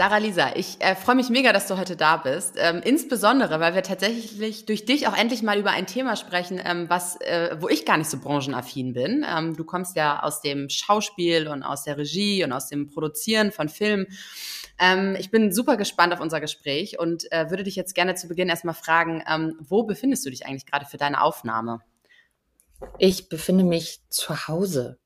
Sarah Lisa, ich äh, freue mich mega, dass du heute da bist. Ähm, insbesondere, weil wir tatsächlich durch dich auch endlich mal über ein Thema sprechen, ähm, was, äh, wo ich gar nicht so branchenaffin bin. Ähm, du kommst ja aus dem Schauspiel und aus der Regie und aus dem Produzieren von Filmen. Ähm, ich bin super gespannt auf unser Gespräch und äh, würde dich jetzt gerne zu Beginn erstmal fragen, ähm, wo befindest du dich eigentlich gerade für deine Aufnahme? Ich befinde mich zu Hause,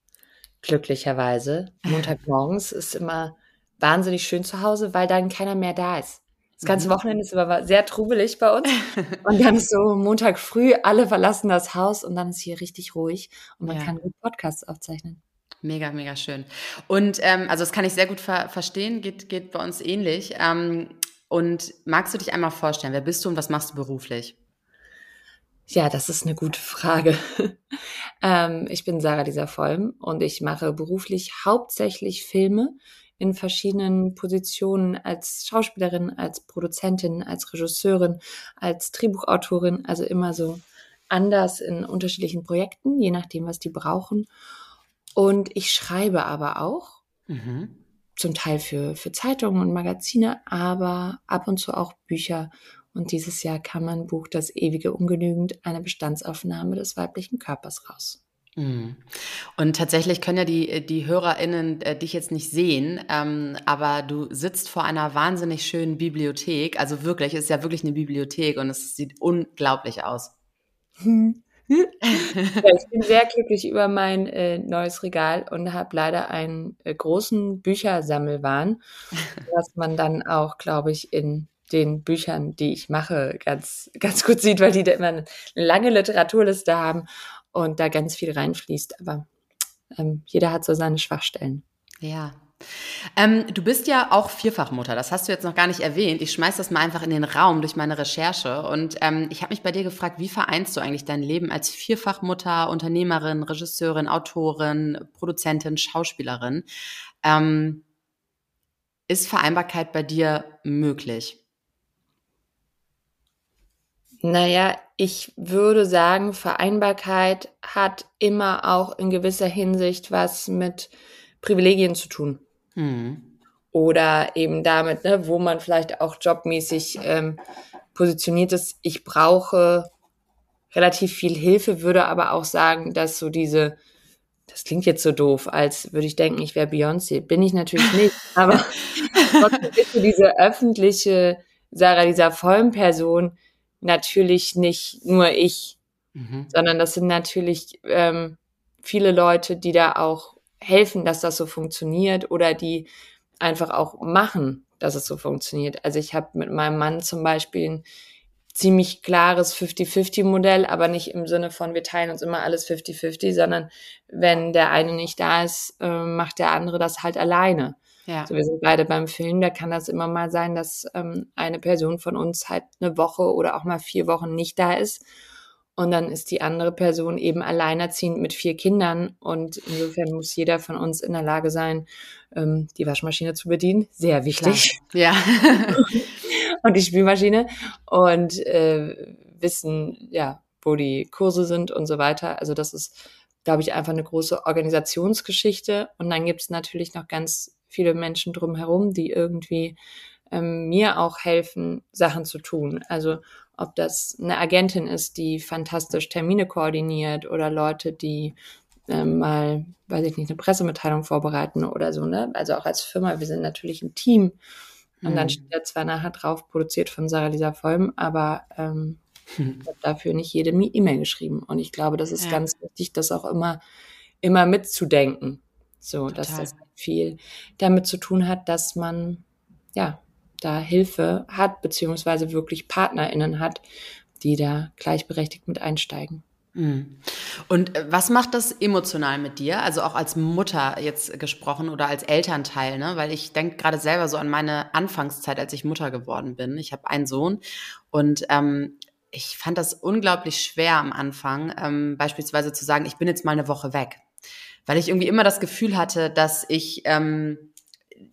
glücklicherweise. Montagmorgens ist immer wahnsinnig schön zu Hause, weil dann keiner mehr da ist. Das ganze mhm. Wochenende ist aber sehr trubelig bei uns. Und dann ist so Montag früh, alle verlassen das Haus und dann ist hier richtig ruhig und man ja. kann gut Podcasts aufzeichnen. Mega, mega schön. Und ähm, also das kann ich sehr gut ver verstehen, geht, geht bei uns ähnlich. Ähm, und magst du dich einmal vorstellen, wer bist du und was machst du beruflich? Ja, das ist eine gute Frage. ähm, ich bin Sarah Lisa Vollm und ich mache beruflich hauptsächlich Filme in verschiedenen Positionen als Schauspielerin, als Produzentin, als Regisseurin, als Drehbuchautorin, also immer so anders in unterschiedlichen Projekten, je nachdem, was die brauchen. Und ich schreibe aber auch, mhm. zum Teil für, für Zeitungen und Magazine, aber ab und zu auch Bücher. Und dieses Jahr kam mein Buch Das ewige Ungenügend, eine Bestandsaufnahme des weiblichen Körpers raus. Mhm. Und tatsächlich können ja die, die HörerInnen äh, dich jetzt nicht sehen, ähm, aber du sitzt vor einer wahnsinnig schönen Bibliothek. Also wirklich, es ist ja wirklich eine Bibliothek und es sieht unglaublich aus. ja, ich bin sehr glücklich über mein äh, neues Regal und habe leider einen äh, großen Büchersammelwahn, was man dann auch, glaube ich, in den Büchern, die ich mache, ganz, ganz gut sieht, weil die da immer eine lange Literaturliste haben und da ganz viel reinfließt. Aber ähm, jeder hat so seine Schwachstellen. Ja. Ähm, du bist ja auch Vierfachmutter, das hast du jetzt noch gar nicht erwähnt. Ich schmeiß das mal einfach in den Raum durch meine Recherche. Und ähm, ich habe mich bei dir gefragt, wie vereinst du eigentlich dein Leben als Vierfachmutter, Unternehmerin, Regisseurin, Autorin, Produzentin, Schauspielerin? Ähm, ist Vereinbarkeit bei dir möglich? Naja, ich würde sagen, Vereinbarkeit hat immer auch in gewisser Hinsicht was mit Privilegien zu tun. Mhm. Oder eben damit, ne, wo man vielleicht auch jobmäßig ähm, positioniert ist. Ich brauche relativ viel Hilfe, würde aber auch sagen, dass so diese, das klingt jetzt so doof, als würde ich denken, ich wäre Beyoncé. Bin ich natürlich nicht, aber trotzdem ist so diese öffentliche Sarah, dieser vollen Person, natürlich nicht nur ich, mhm. sondern das sind natürlich ähm, viele Leute, die da auch helfen, dass das so funktioniert oder die einfach auch machen, dass es so funktioniert. Also ich habe mit meinem Mann zum Beispiel ein ziemlich klares 50-50-Modell, aber nicht im Sinne von, wir teilen uns immer alles 50-50, sondern wenn der eine nicht da ist, äh, macht der andere das halt alleine. Ja. Also wir sind beide beim Film, da kann das immer mal sein, dass ähm, eine Person von uns halt eine Woche oder auch mal vier Wochen nicht da ist. Und dann ist die andere Person eben alleinerziehend mit vier Kindern. Und insofern muss jeder von uns in der Lage sein, ähm, die Waschmaschine zu bedienen. Sehr wichtig. Klar. Ja. und die Spülmaschine. Und äh, wissen, ja, wo die Kurse sind und so weiter. Also das ist, glaube ich, einfach eine große Organisationsgeschichte. Und dann gibt es natürlich noch ganz viele Menschen drumherum, die irgendwie ähm, mir auch helfen, Sachen zu tun. Also ob das eine Agentin ist, die fantastisch Termine koordiniert oder Leute, die ähm, mal, weiß ich nicht, eine Pressemitteilung vorbereiten oder so, ne? Also auch als Firma, wir sind natürlich ein Team. Und mhm. dann steht da zwar nachher drauf, produziert von Sarah Lisa Vollm, aber ähm, mhm. ich habe dafür nicht jede E-Mail geschrieben. Und ich glaube, das ist ja. ganz wichtig, das auch immer, immer mitzudenken. So, Total. dass das viel damit zu tun hat, dass man ja da Hilfe hat, beziehungsweise wirklich PartnerInnen hat, die da gleichberechtigt mit einsteigen. Mhm. Und äh, was macht das emotional mit dir? Also auch als Mutter jetzt gesprochen oder als Elternteil, ne? Weil ich denke gerade selber so an meine Anfangszeit, als ich Mutter geworden bin. Ich habe einen Sohn und ähm, ich fand das unglaublich schwer am Anfang, ähm, beispielsweise zu sagen, ich bin jetzt mal eine Woche weg. Weil ich irgendwie immer das Gefühl hatte, dass ich ähm,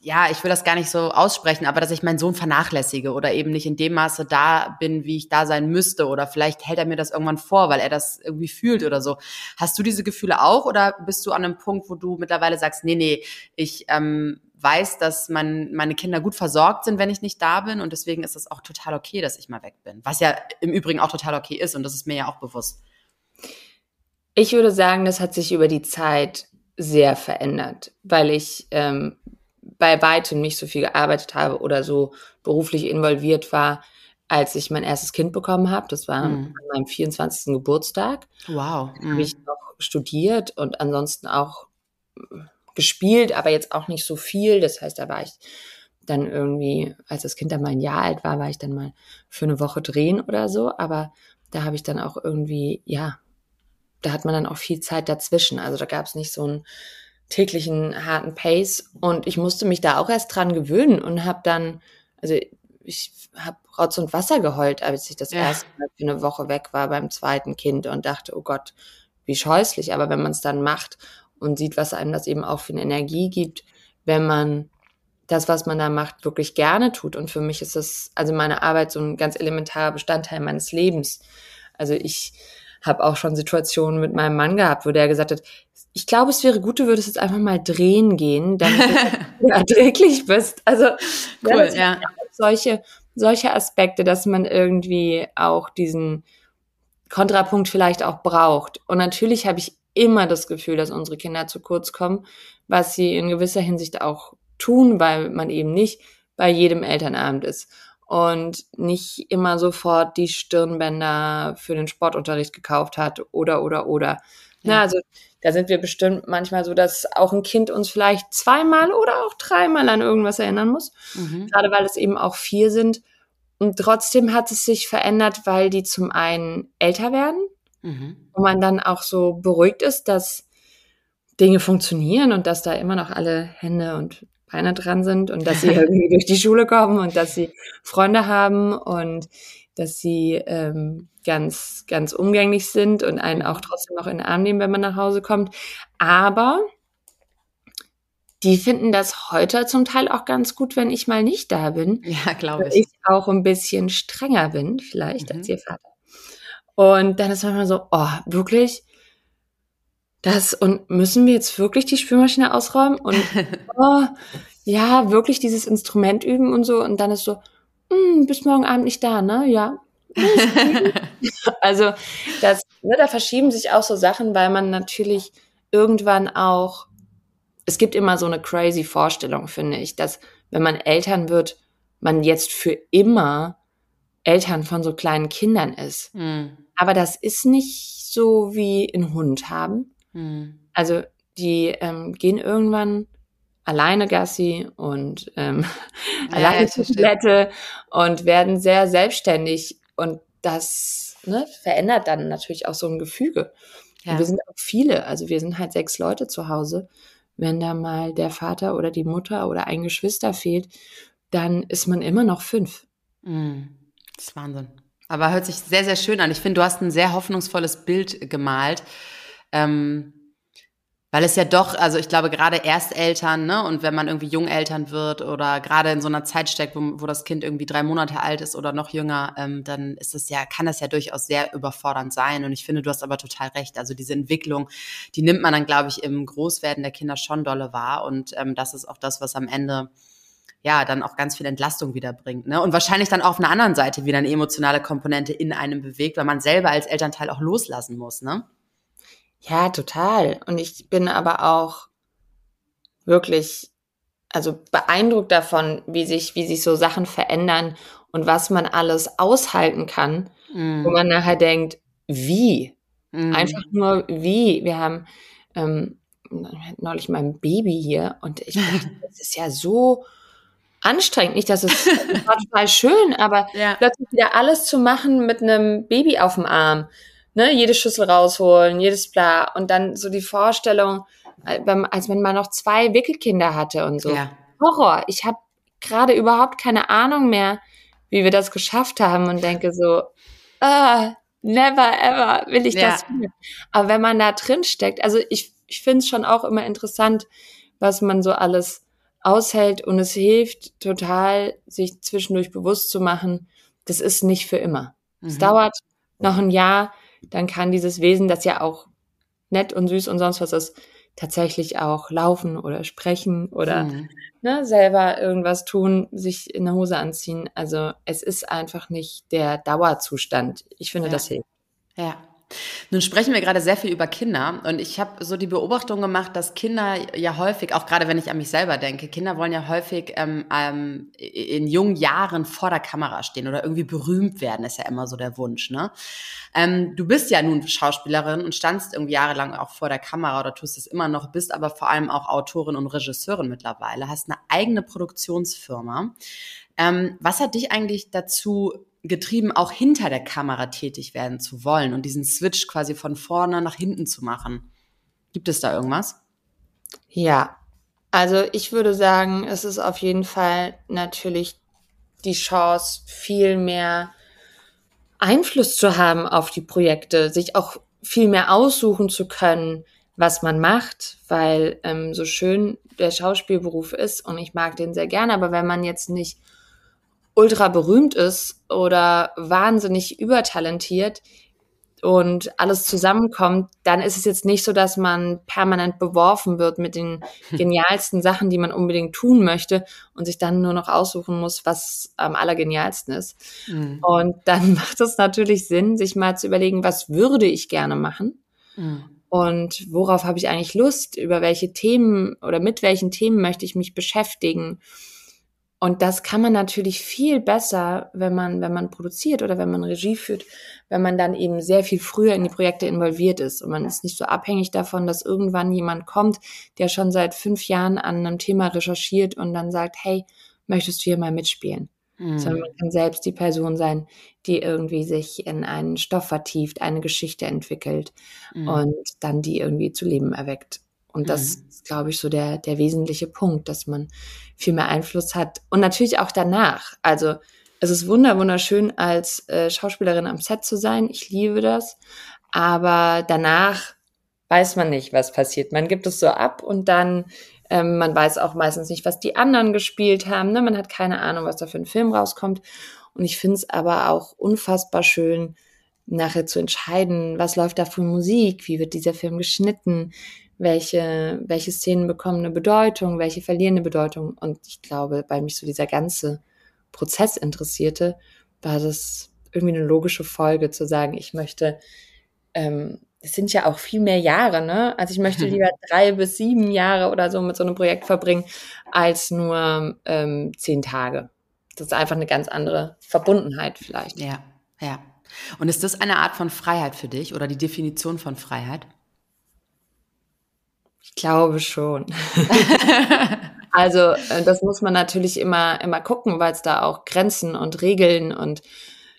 ja, ich will das gar nicht so aussprechen, aber dass ich meinen Sohn vernachlässige oder eben nicht in dem Maße da bin, wie ich da sein müsste oder vielleicht hält er mir das irgendwann vor, weil er das irgendwie fühlt oder so. Hast du diese Gefühle auch oder bist du an einem Punkt, wo du mittlerweile sagst, nee, nee, ich ähm, weiß, dass mein, meine Kinder gut versorgt sind, wenn ich nicht da bin und deswegen ist es auch total okay, dass ich mal weg bin. Was ja im Übrigen auch total okay ist und das ist mir ja auch bewusst. Ich würde sagen, das hat sich über die Zeit sehr verändert, weil ich ähm, bei weitem nicht so viel gearbeitet habe oder so beruflich involviert war, als ich mein erstes Kind bekommen habe. Das war mhm. an meinem 24. Geburtstag. Wow. Mhm. Habe ich noch studiert und ansonsten auch gespielt, aber jetzt auch nicht so viel. Das heißt, da war ich dann irgendwie, als das Kind dann mal ein Jahr alt war, war ich dann mal für eine Woche drehen oder so. Aber da habe ich dann auch irgendwie, ja, da hat man dann auch viel Zeit dazwischen. Also da gab es nicht so ein täglichen harten Pace und ich musste mich da auch erst dran gewöhnen und habe dann, also ich habe Rotz und Wasser geheult, als ich das ja. erste Mal für eine Woche weg war beim zweiten Kind und dachte, oh Gott, wie scheußlich. Aber wenn man es dann macht und sieht, was einem das eben auch für eine Energie gibt, wenn man das, was man da macht, wirklich gerne tut. Und für mich ist das, also meine Arbeit so ein ganz elementarer Bestandteil meines Lebens. Also ich habe auch schon Situationen mit meinem Mann gehabt, wo der gesagt hat, ich glaube, es wäre gut, du würdest jetzt einfach mal drehen gehen, damit du erträglich bist. Also cool, ja. solche, solche Aspekte, dass man irgendwie auch diesen Kontrapunkt vielleicht auch braucht. Und natürlich habe ich immer das Gefühl, dass unsere Kinder zu kurz kommen, was sie in gewisser Hinsicht auch tun, weil man eben nicht bei jedem Elternabend ist und nicht immer sofort die Stirnbänder für den Sportunterricht gekauft hat oder oder oder. Ja. Na, also da sind wir bestimmt manchmal so, dass auch ein Kind uns vielleicht zweimal oder auch dreimal an irgendwas erinnern muss. Mhm. Gerade weil es eben auch vier sind. Und trotzdem hat es sich verändert, weil die zum einen älter werden mhm. und man dann auch so beruhigt ist, dass Dinge funktionieren und dass da immer noch alle Hände und Beine dran sind und dass sie irgendwie durch die Schule kommen und dass sie Freunde haben und dass sie ähm, ganz, ganz umgänglich sind und einen auch trotzdem noch in den Arm nehmen, wenn man nach Hause kommt. Aber die finden das heute zum Teil auch ganz gut, wenn ich mal nicht da bin. Ja, glaube ich. ich auch ein bisschen strenger bin, vielleicht mhm. als ihr Vater. Und dann ist manchmal so, oh, wirklich? Das, und müssen wir jetzt wirklich die Spülmaschine ausräumen? Und oh, ja, wirklich dieses Instrument üben und so. Und dann ist so, hm, bis morgen Abend nicht da, ne? Ja. also das, ne, da verschieben sich auch so Sachen, weil man natürlich irgendwann auch, es gibt immer so eine crazy Vorstellung, finde ich, dass wenn man Eltern wird, man jetzt für immer Eltern von so kleinen Kindern ist. Mhm. Aber das ist nicht so wie ein Hund haben. Mhm. Also die ähm, gehen irgendwann alleine Gassi und ähm, ja, alleine zur Toilette und werden sehr selbstständig und das ne, verändert dann natürlich auch so ein Gefüge. Ja. Wir sind auch viele, also wir sind halt sechs Leute zu Hause. Wenn da mal der Vater oder die Mutter oder ein Geschwister fehlt, dann ist man immer noch fünf. Mm, das ist Wahnsinn. Aber hört sich sehr, sehr schön an. Ich finde, du hast ein sehr hoffnungsvolles Bild gemalt. Ähm, weil es ja doch, also ich glaube, gerade Ersteltern, ne, und wenn man irgendwie Jungeltern wird oder gerade in so einer Zeit steckt, wo, wo das Kind irgendwie drei Monate alt ist oder noch jünger, ähm, dann ist es ja, kann das ja durchaus sehr überfordernd sein. Und ich finde, du hast aber total recht. Also diese Entwicklung, die nimmt man dann, glaube ich, im Großwerden der Kinder schon dolle wahr. Und ähm, das ist auch das, was am Ende ja, dann auch ganz viel Entlastung wieder bringt. Ne? Und wahrscheinlich dann auf einer anderen Seite wieder eine emotionale Komponente in einem bewegt, weil man selber als Elternteil auch loslassen muss, ne? Ja, total. Und ich bin aber auch wirklich, also beeindruckt davon, wie sich, wie sich so Sachen verändern und was man alles aushalten kann, mm. wo man nachher denkt, wie? Mm. Einfach nur wie. Wir haben ähm, neulich mein Baby hier und ich dachte, das ist ja so anstrengend. Nicht, dass es war total schön, aber ja. plötzlich wieder alles zu machen mit einem Baby auf dem Arm ne, jede Schüssel rausholen, jedes bla. Und dann so die Vorstellung, äh, als wenn man noch zwei Wickelkinder hatte und so. Ja. Horror. Ich habe gerade überhaupt keine Ahnung mehr, wie wir das geschafft haben und denke so, ah, never ever will ich ja. das. Finden. Aber wenn man da drin steckt, also ich, ich finde es schon auch immer interessant, was man so alles aushält und es hilft total, sich zwischendurch bewusst zu machen, das ist nicht für immer. Es mhm. dauert noch ein Jahr, dann kann dieses Wesen, das ja auch nett und süß und sonst was ist, tatsächlich auch laufen oder sprechen oder mhm. ne, selber irgendwas tun, sich in der Hose anziehen. Also es ist einfach nicht der Dauerzustand. Ich finde, ja. das hilft. Ja. Nun sprechen wir gerade sehr viel über Kinder und ich habe so die Beobachtung gemacht, dass Kinder ja häufig, auch gerade wenn ich an mich selber denke, Kinder wollen ja häufig ähm, ähm, in jungen Jahren vor der Kamera stehen oder irgendwie berühmt werden, ist ja immer so der Wunsch. Ne? Ähm, du bist ja nun Schauspielerin und standst irgendwie jahrelang auch vor der Kamera oder tust es immer noch, bist aber vor allem auch Autorin und Regisseurin mittlerweile, hast eine eigene Produktionsfirma. Ähm, was hat dich eigentlich dazu getrieben, auch hinter der Kamera tätig werden zu wollen und diesen Switch quasi von vorne nach hinten zu machen. Gibt es da irgendwas? Ja, also ich würde sagen, es ist auf jeden Fall natürlich die Chance, viel mehr Einfluss zu haben auf die Projekte, sich auch viel mehr aussuchen zu können, was man macht, weil ähm, so schön der Schauspielberuf ist und ich mag den sehr gerne, aber wenn man jetzt nicht ultra berühmt ist oder wahnsinnig übertalentiert und alles zusammenkommt, dann ist es jetzt nicht so, dass man permanent beworfen wird mit den genialsten Sachen, die man unbedingt tun möchte und sich dann nur noch aussuchen muss, was am allergenialsten ist. Mhm. Und dann macht es natürlich Sinn, sich mal zu überlegen, was würde ich gerne machen? Mhm. Und worauf habe ich eigentlich Lust? Über welche Themen oder mit welchen Themen möchte ich mich beschäftigen? Und das kann man natürlich viel besser, wenn man, wenn man produziert oder wenn man Regie führt, wenn man dann eben sehr viel früher in die Projekte involviert ist. Und man ist nicht so abhängig davon, dass irgendwann jemand kommt, der schon seit fünf Jahren an einem Thema recherchiert und dann sagt, hey, möchtest du hier mal mitspielen? Mhm. Sondern man kann selbst die Person sein, die irgendwie sich in einen Stoff vertieft, eine Geschichte entwickelt mhm. und dann die irgendwie zu Leben erweckt. Und das mhm. ist, glaube ich, so der, der wesentliche Punkt, dass man viel mehr Einfluss hat. Und natürlich auch danach. Also es ist wunder wunderschön, als äh, Schauspielerin am Set zu sein. Ich liebe das. Aber danach weiß man nicht, was passiert. Man gibt es so ab und dann, ähm, man weiß auch meistens nicht, was die anderen gespielt haben. Ne? Man hat keine Ahnung, was da für ein Film rauskommt. Und ich finde es aber auch unfassbar schön, nachher zu entscheiden, was läuft da für Musik, wie wird dieser Film geschnitten, welche, welche Szenen bekommen eine Bedeutung, welche verlieren eine Bedeutung. Und ich glaube, weil mich so dieser ganze Prozess interessierte, war das irgendwie eine logische Folge zu sagen, ich möchte, ähm, es sind ja auch viel mehr Jahre, ne? Also ich möchte lieber drei bis sieben Jahre oder so mit so einem Projekt verbringen, als nur ähm, zehn Tage. Das ist einfach eine ganz andere Verbundenheit vielleicht. Ja, ja. Und ist das eine Art von Freiheit für dich oder die Definition von Freiheit? Ich glaube schon. also äh, das muss man natürlich immer, immer gucken, weil es da auch Grenzen und Regeln und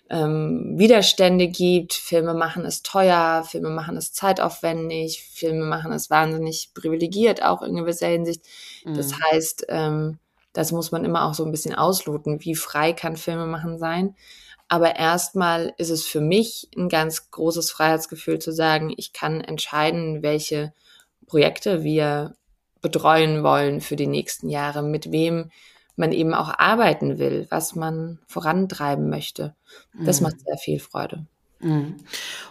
ähm, Widerstände gibt. Filme machen es teuer, Filme machen es zeitaufwendig, Filme machen es wahnsinnig privilegiert, auch in gewisser Hinsicht. Mhm. Das heißt, ähm, das muss man immer auch so ein bisschen ausloten. Wie frei kann Filme machen sein? Aber erstmal ist es für mich ein ganz großes Freiheitsgefühl zu sagen, ich kann entscheiden, welche Projekte wir betreuen wollen für die nächsten Jahre, mit wem man eben auch arbeiten will, was man vorantreiben möchte. Das mhm. macht sehr viel Freude. Mhm.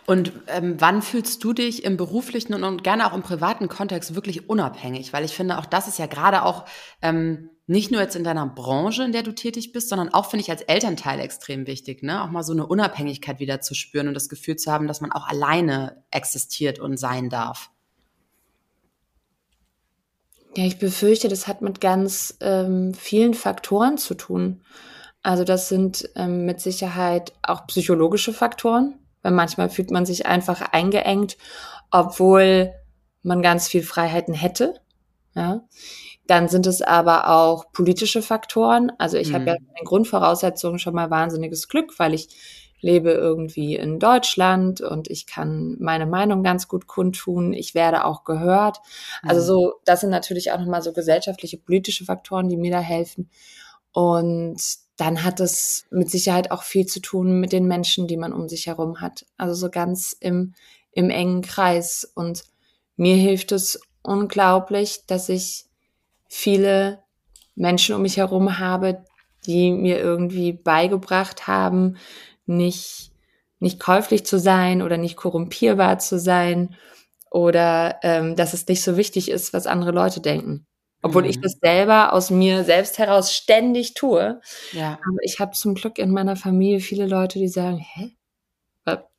Und ähm, wann fühlst du dich im beruflichen und, und, gerne auch im privaten Kontext wirklich unabhängig? Weil ich finde, auch das ist ja gerade auch ähm, nicht nur jetzt in deiner Branche, in der du tätig bist, sondern auch, finde ich, als Elternteil extrem wichtig, ne? Auch mal so eine Unabhängigkeit wieder zu spüren und das Gefühl zu haben, dass man auch alleine existiert und sein darf. Ja, ich befürchte, das hat mit ganz ähm, vielen Faktoren zu tun. Also das sind ähm, mit Sicherheit auch psychologische Faktoren, weil manchmal fühlt man sich einfach eingeengt, obwohl man ganz viel Freiheiten hätte. Ja. Dann sind es aber auch politische Faktoren. Also ich mhm. habe ja in Grundvoraussetzungen schon mal wahnsinniges Glück, weil ich lebe irgendwie in Deutschland und ich kann meine Meinung ganz gut kundtun. Ich werde auch gehört. Also mhm. so, das sind natürlich auch nochmal so gesellschaftliche, politische Faktoren, die mir da helfen. Und dann hat es mit Sicherheit auch viel zu tun mit den Menschen, die man um sich herum hat. Also so ganz im, im engen Kreis. Und mir hilft es unglaublich, dass ich viele Menschen um mich herum habe, die mir irgendwie beigebracht haben, nicht, nicht käuflich zu sein oder nicht korrumpierbar zu sein oder ähm, dass es nicht so wichtig ist, was andere Leute denken. Obwohl mhm. ich das selber aus mir selbst heraus ständig tue. Ja. Aber ich habe zum Glück in meiner Familie viele Leute, die sagen, hä?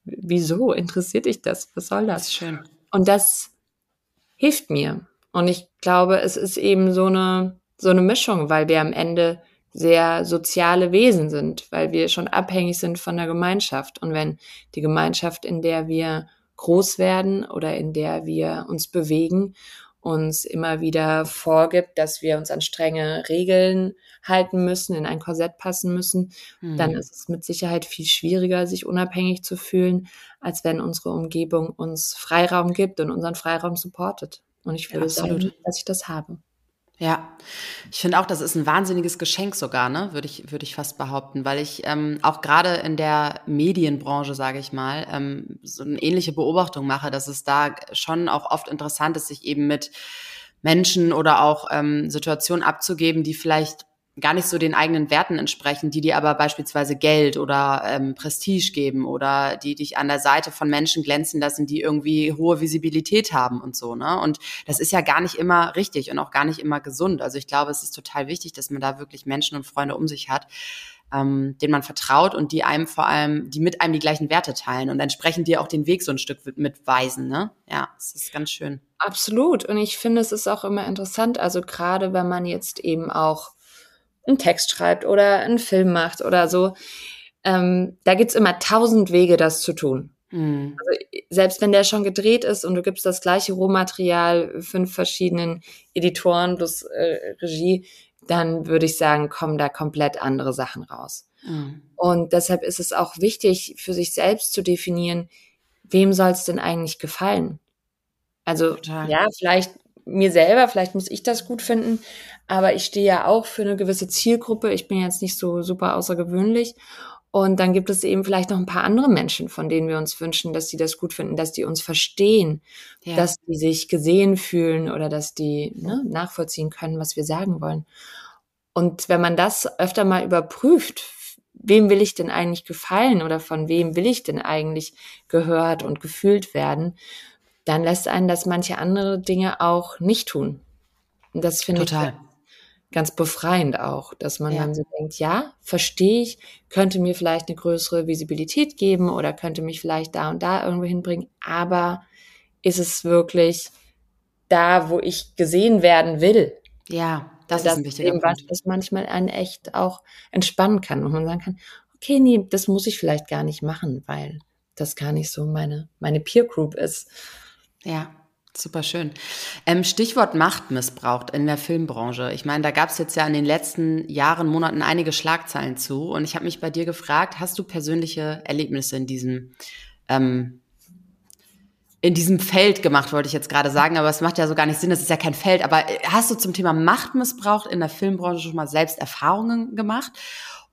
Wieso interessiert dich das? Was soll das? das schön. Und das hilft mir. Und ich glaube, es ist eben so eine, so eine Mischung, weil wir am Ende sehr soziale Wesen sind, weil wir schon abhängig sind von der Gemeinschaft. Und wenn die Gemeinschaft, in der wir groß werden oder in der wir uns bewegen, uns immer wieder vorgibt, dass wir uns an strenge Regeln halten müssen, in ein Korsett passen müssen, mhm. dann ist es mit Sicherheit viel schwieriger, sich unabhängig zu fühlen, als wenn unsere Umgebung uns Freiraum gibt und unseren Freiraum supportet. Und ich würde ja, sagen, dass ich das habe. Ja, ich finde auch, das ist ein wahnsinniges Geschenk sogar, ne? Würde ich, würde ich fast behaupten, weil ich ähm, auch gerade in der Medienbranche, sage ich mal, ähm, so eine ähnliche Beobachtung mache, dass es da schon auch oft interessant ist, sich eben mit Menschen oder auch ähm, Situationen abzugeben, die vielleicht gar nicht so den eigenen Werten entsprechen, die dir aber beispielsweise Geld oder ähm, Prestige geben oder die dich an der Seite von Menschen glänzen lassen, die irgendwie hohe Visibilität haben und so. Ne? Und das ist ja gar nicht immer richtig und auch gar nicht immer gesund. Also ich glaube, es ist total wichtig, dass man da wirklich Menschen und Freunde um sich hat, ähm, denen man vertraut und die einem vor allem, die mit einem die gleichen Werte teilen und entsprechend dir auch den Weg so ein Stück mitweisen. Ne? Ja, es ist ganz schön. Absolut. Und ich finde, es ist auch immer interessant, also gerade wenn man jetzt eben auch einen Text schreibt oder einen Film macht oder so. Ähm, da gibt's immer tausend Wege, das zu tun. Mhm. Also, selbst wenn der schon gedreht ist und du gibst das gleiche Rohmaterial fünf verschiedenen Editoren plus äh, Regie, dann würde ich sagen, kommen da komplett andere Sachen raus. Mhm. Und deshalb ist es auch wichtig, für sich selbst zu definieren, wem soll es denn eigentlich gefallen? Also Total. ja, vielleicht mir selber, vielleicht muss ich das gut finden, aber ich stehe ja auch für eine gewisse Zielgruppe. Ich bin jetzt nicht so super außergewöhnlich. Und dann gibt es eben vielleicht noch ein paar andere Menschen, von denen wir uns wünschen, dass die das gut finden, dass die uns verstehen, ja. dass die sich gesehen fühlen oder dass die ne, nachvollziehen können, was wir sagen wollen. Und wenn man das öfter mal überprüft, wem will ich denn eigentlich gefallen oder von wem will ich denn eigentlich gehört und gefühlt werden, dann lässt einen das manche andere Dinge auch nicht tun. Und das finde ich ganz befreiend auch, dass man ja. dann so denkt, ja, verstehe ich, könnte mir vielleicht eine größere Visibilität geben oder könnte mich vielleicht da und da irgendwo hinbringen, aber ist es wirklich da, wo ich gesehen werden will? Ja, das, das ist ein wichtiger eben Punkt. Was, manchmal einen echt auch entspannen kann und man sagen kann, okay, nee, das muss ich vielleicht gar nicht machen, weil das gar nicht so meine, meine Peer Group ist. Ja, super schön. Ähm, Stichwort Machtmissbrauch in der Filmbranche. Ich meine, da gab es jetzt ja in den letzten Jahren, Monaten einige Schlagzeilen zu. Und ich habe mich bei dir gefragt, hast du persönliche Erlebnisse in diesem ähm, in diesem Feld gemacht, wollte ich jetzt gerade sagen, aber es macht ja so gar nicht Sinn, das ist ja kein Feld. Aber äh, hast du zum Thema Machtmissbrauch in der Filmbranche schon mal selbst Erfahrungen gemacht?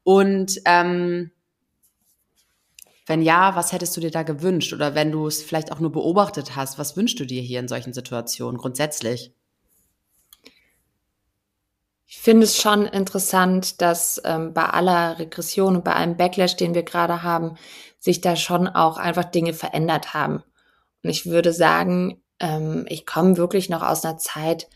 Und ähm, wenn ja, was hättest du dir da gewünscht? Oder wenn du es vielleicht auch nur beobachtet hast, was wünschst du dir hier in solchen Situationen grundsätzlich? Ich finde es schon interessant, dass ähm, bei aller Regression und bei allem Backlash, den wir gerade haben, sich da schon auch einfach Dinge verändert haben. Und ich würde sagen, ähm, ich komme wirklich noch aus einer Zeit,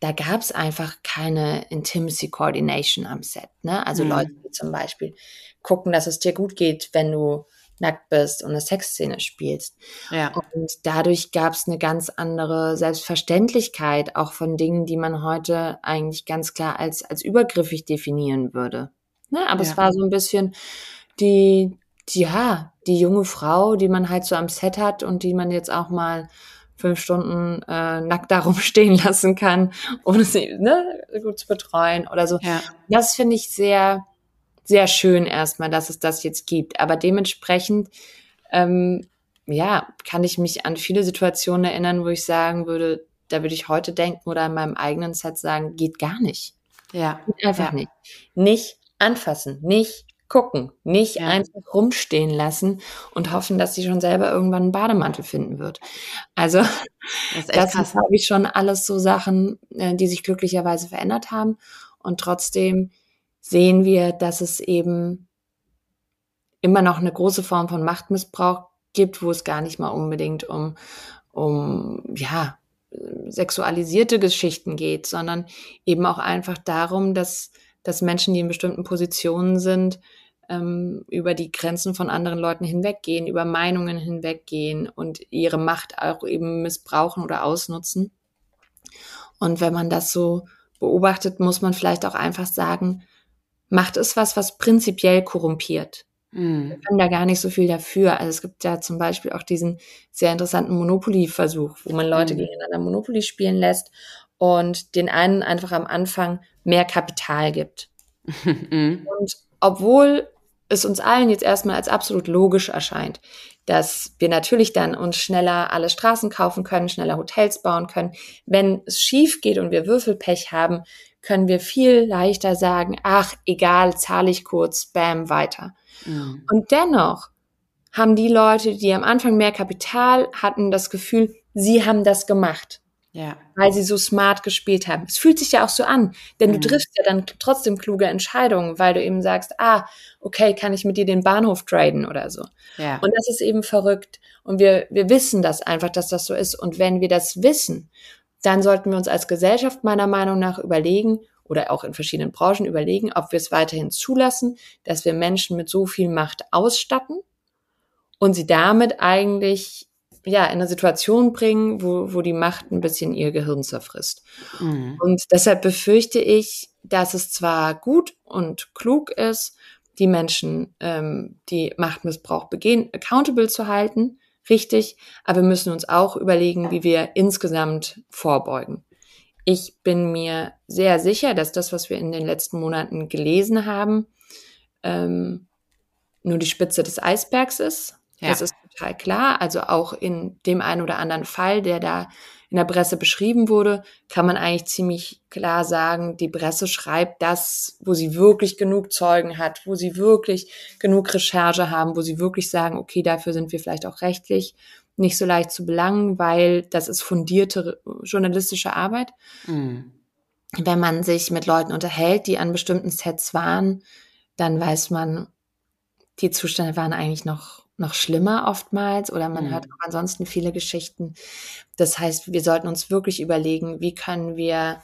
da gab es einfach keine Intimacy Coordination am Set. Ne? Also mhm. Leute, die zum Beispiel gucken, dass es dir gut geht, wenn du nackt bist und eine Sexszene spielst. Ja. Und dadurch gab es eine ganz andere Selbstverständlichkeit auch von Dingen, die man heute eigentlich ganz klar als, als übergriffig definieren würde. Ne? Aber ja. es war so ein bisschen die, die, ja, die junge Frau, die man halt so am Set hat und die man jetzt auch mal fünf Stunden äh, nackt darum stehen lassen kann, ohne sie ne, gut zu betreuen oder so. Ja. Das finde ich sehr sehr schön erstmal, dass es das jetzt gibt. Aber dementsprechend, ähm, ja, kann ich mich an viele Situationen erinnern, wo ich sagen würde, da würde ich heute denken oder in meinem eigenen Set sagen, geht gar nicht. Ja. Geht einfach ja. nicht. Nicht anfassen, nicht gucken, nicht ja. einfach rumstehen lassen und hoffen, dass sie schon selber irgendwann einen Bademantel finden wird. Also das, das sind, glaube ich, schon alles so Sachen, äh, die sich glücklicherweise verändert haben. Und trotzdem sehen wir, dass es eben immer noch eine große Form von Machtmissbrauch gibt, wo es gar nicht mal unbedingt um, um, ja, sexualisierte Geschichten geht, sondern eben auch einfach darum, dass, dass Menschen, die in bestimmten Positionen sind, ähm, über die Grenzen von anderen Leuten hinweggehen, über Meinungen hinweggehen und ihre Macht auch eben missbrauchen oder ausnutzen. Und wenn man das so beobachtet, muss man vielleicht auch einfach sagen, Macht ist was, was prinzipiell korrumpiert. Mhm. Wir können da gar nicht so viel dafür. Also es gibt ja zum Beispiel auch diesen sehr interessanten Monopoly-Versuch, wo man Leute mhm. gegeneinander Monopoly spielen lässt und den einen einfach am Anfang mehr Kapital gibt. Mhm. Und obwohl es uns allen jetzt erstmal als absolut logisch erscheint, dass wir natürlich dann uns schneller alle Straßen kaufen können, schneller Hotels bauen können. Wenn es schief geht und wir Würfelpech haben, können wir viel leichter sagen, ach, egal, zahle ich kurz, bam, weiter. Mhm. Und dennoch haben die Leute, die am Anfang mehr Kapital hatten, das Gefühl, sie haben das gemacht. Ja. Weil sie so smart gespielt haben. Es fühlt sich ja auch so an, denn mhm. du triffst ja dann trotzdem kluge Entscheidungen, weil du eben sagst, ah, okay, kann ich mit dir den Bahnhof traden oder so. Ja. Und das ist eben verrückt. Und wir, wir wissen das einfach, dass das so ist. Und wenn wir das wissen, dann sollten wir uns als Gesellschaft meiner Meinung nach überlegen oder auch in verschiedenen Branchen überlegen, ob wir es weiterhin zulassen, dass wir Menschen mit so viel Macht ausstatten und sie damit eigentlich ja, in eine Situation bringen, wo, wo die Macht ein bisschen ihr Gehirn zerfrisst. Mhm. Und deshalb befürchte ich, dass es zwar gut und klug ist, die Menschen, ähm, die Machtmissbrauch begehen, accountable zu halten, richtig, aber wir müssen uns auch überlegen, wie wir insgesamt vorbeugen. Ich bin mir sehr sicher, dass das, was wir in den letzten Monaten gelesen haben, ähm, nur die Spitze des Eisbergs ist. Ja. Das ist total klar. Also auch in dem einen oder anderen Fall, der da in der Presse beschrieben wurde, kann man eigentlich ziemlich klar sagen, die Presse schreibt das, wo sie wirklich genug Zeugen hat, wo sie wirklich genug Recherche haben, wo sie wirklich sagen, okay, dafür sind wir vielleicht auch rechtlich nicht so leicht zu belangen, weil das ist fundierte journalistische Arbeit. Mhm. Wenn man sich mit Leuten unterhält, die an bestimmten Sets waren, dann weiß man, die Zustände waren eigentlich noch noch schlimmer oftmals oder man mhm. hört auch ansonsten viele Geschichten. Das heißt, wir sollten uns wirklich überlegen, wie können wir,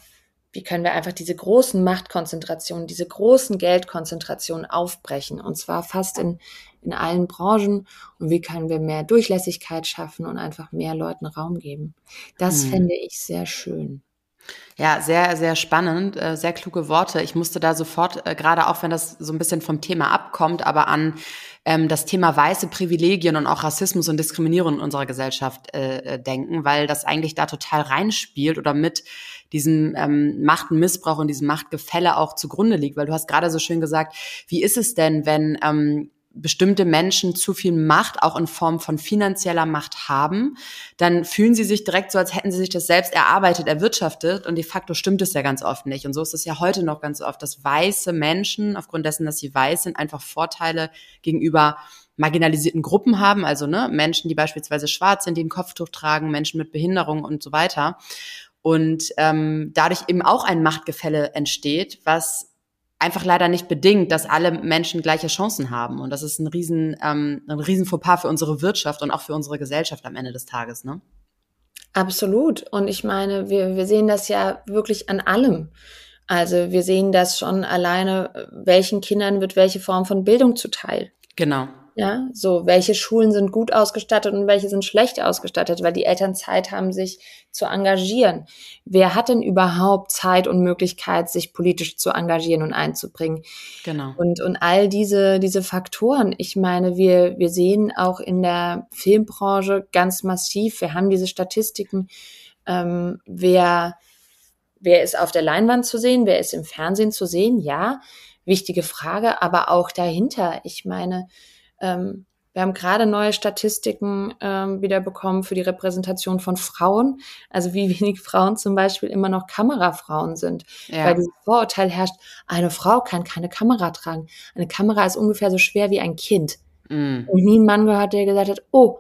wie können wir einfach diese großen Machtkonzentrationen, diese großen Geldkonzentrationen aufbrechen und zwar fast in, in allen Branchen und wie können wir mehr Durchlässigkeit schaffen und einfach mehr Leuten Raum geben. Das mhm. fände ich sehr schön. Ja, sehr, sehr spannend, äh, sehr kluge Worte. Ich musste da sofort, äh, gerade auch wenn das so ein bisschen vom Thema abkommt, aber an ähm, das Thema weiße Privilegien und auch Rassismus und Diskriminierung in unserer Gesellschaft äh, äh, denken, weil das eigentlich da total reinspielt oder mit diesem ähm, Machtmissbrauch und diesem Machtgefälle auch zugrunde liegt. Weil du hast gerade so schön gesagt, wie ist es denn, wenn ähm, bestimmte Menschen zu viel Macht, auch in Form von finanzieller Macht haben, dann fühlen sie sich direkt so, als hätten sie sich das selbst erarbeitet, erwirtschaftet und de facto stimmt es ja ganz oft nicht. Und so ist es ja heute noch ganz oft, dass weiße Menschen, aufgrund dessen, dass sie weiß sind, einfach Vorteile gegenüber marginalisierten Gruppen haben, also ne, Menschen, die beispielsweise schwarz sind, die ein Kopftuch tragen, Menschen mit Behinderung und so weiter. Und ähm, dadurch eben auch ein Machtgefälle entsteht, was einfach leider nicht bedingt, dass alle Menschen gleiche Chancen haben. Und das ist ein riesen, ähm, ein riesen Fauxpas für unsere Wirtschaft und auch für unsere Gesellschaft am Ende des Tages, ne? Absolut. Und ich meine, wir, wir sehen das ja wirklich an allem. Also wir sehen das schon alleine, welchen Kindern wird welche Form von Bildung zuteil. Genau. Ja, so welche Schulen sind gut ausgestattet und welche sind schlecht ausgestattet, weil die Eltern Zeit haben, sich zu engagieren. Wer hat denn überhaupt Zeit und Möglichkeit, sich politisch zu engagieren und einzubringen? Genau. Und, und all diese, diese Faktoren, ich meine, wir, wir sehen auch in der Filmbranche ganz massiv, wir haben diese Statistiken, ähm, wer, wer ist auf der Leinwand zu sehen, wer ist im Fernsehen zu sehen, ja. wichtige Frage, aber auch dahinter. Ich meine, ähm, wir haben gerade neue Statistiken ähm, wieder bekommen für die Repräsentation von Frauen, also wie wenig Frauen zum Beispiel immer noch Kamerafrauen sind, ja. weil dieses Vorurteil herrscht, eine Frau kann keine Kamera tragen. Eine Kamera ist ungefähr so schwer wie ein Kind. Mm. Und nie ein Mann gehört, der gesagt hat, oh,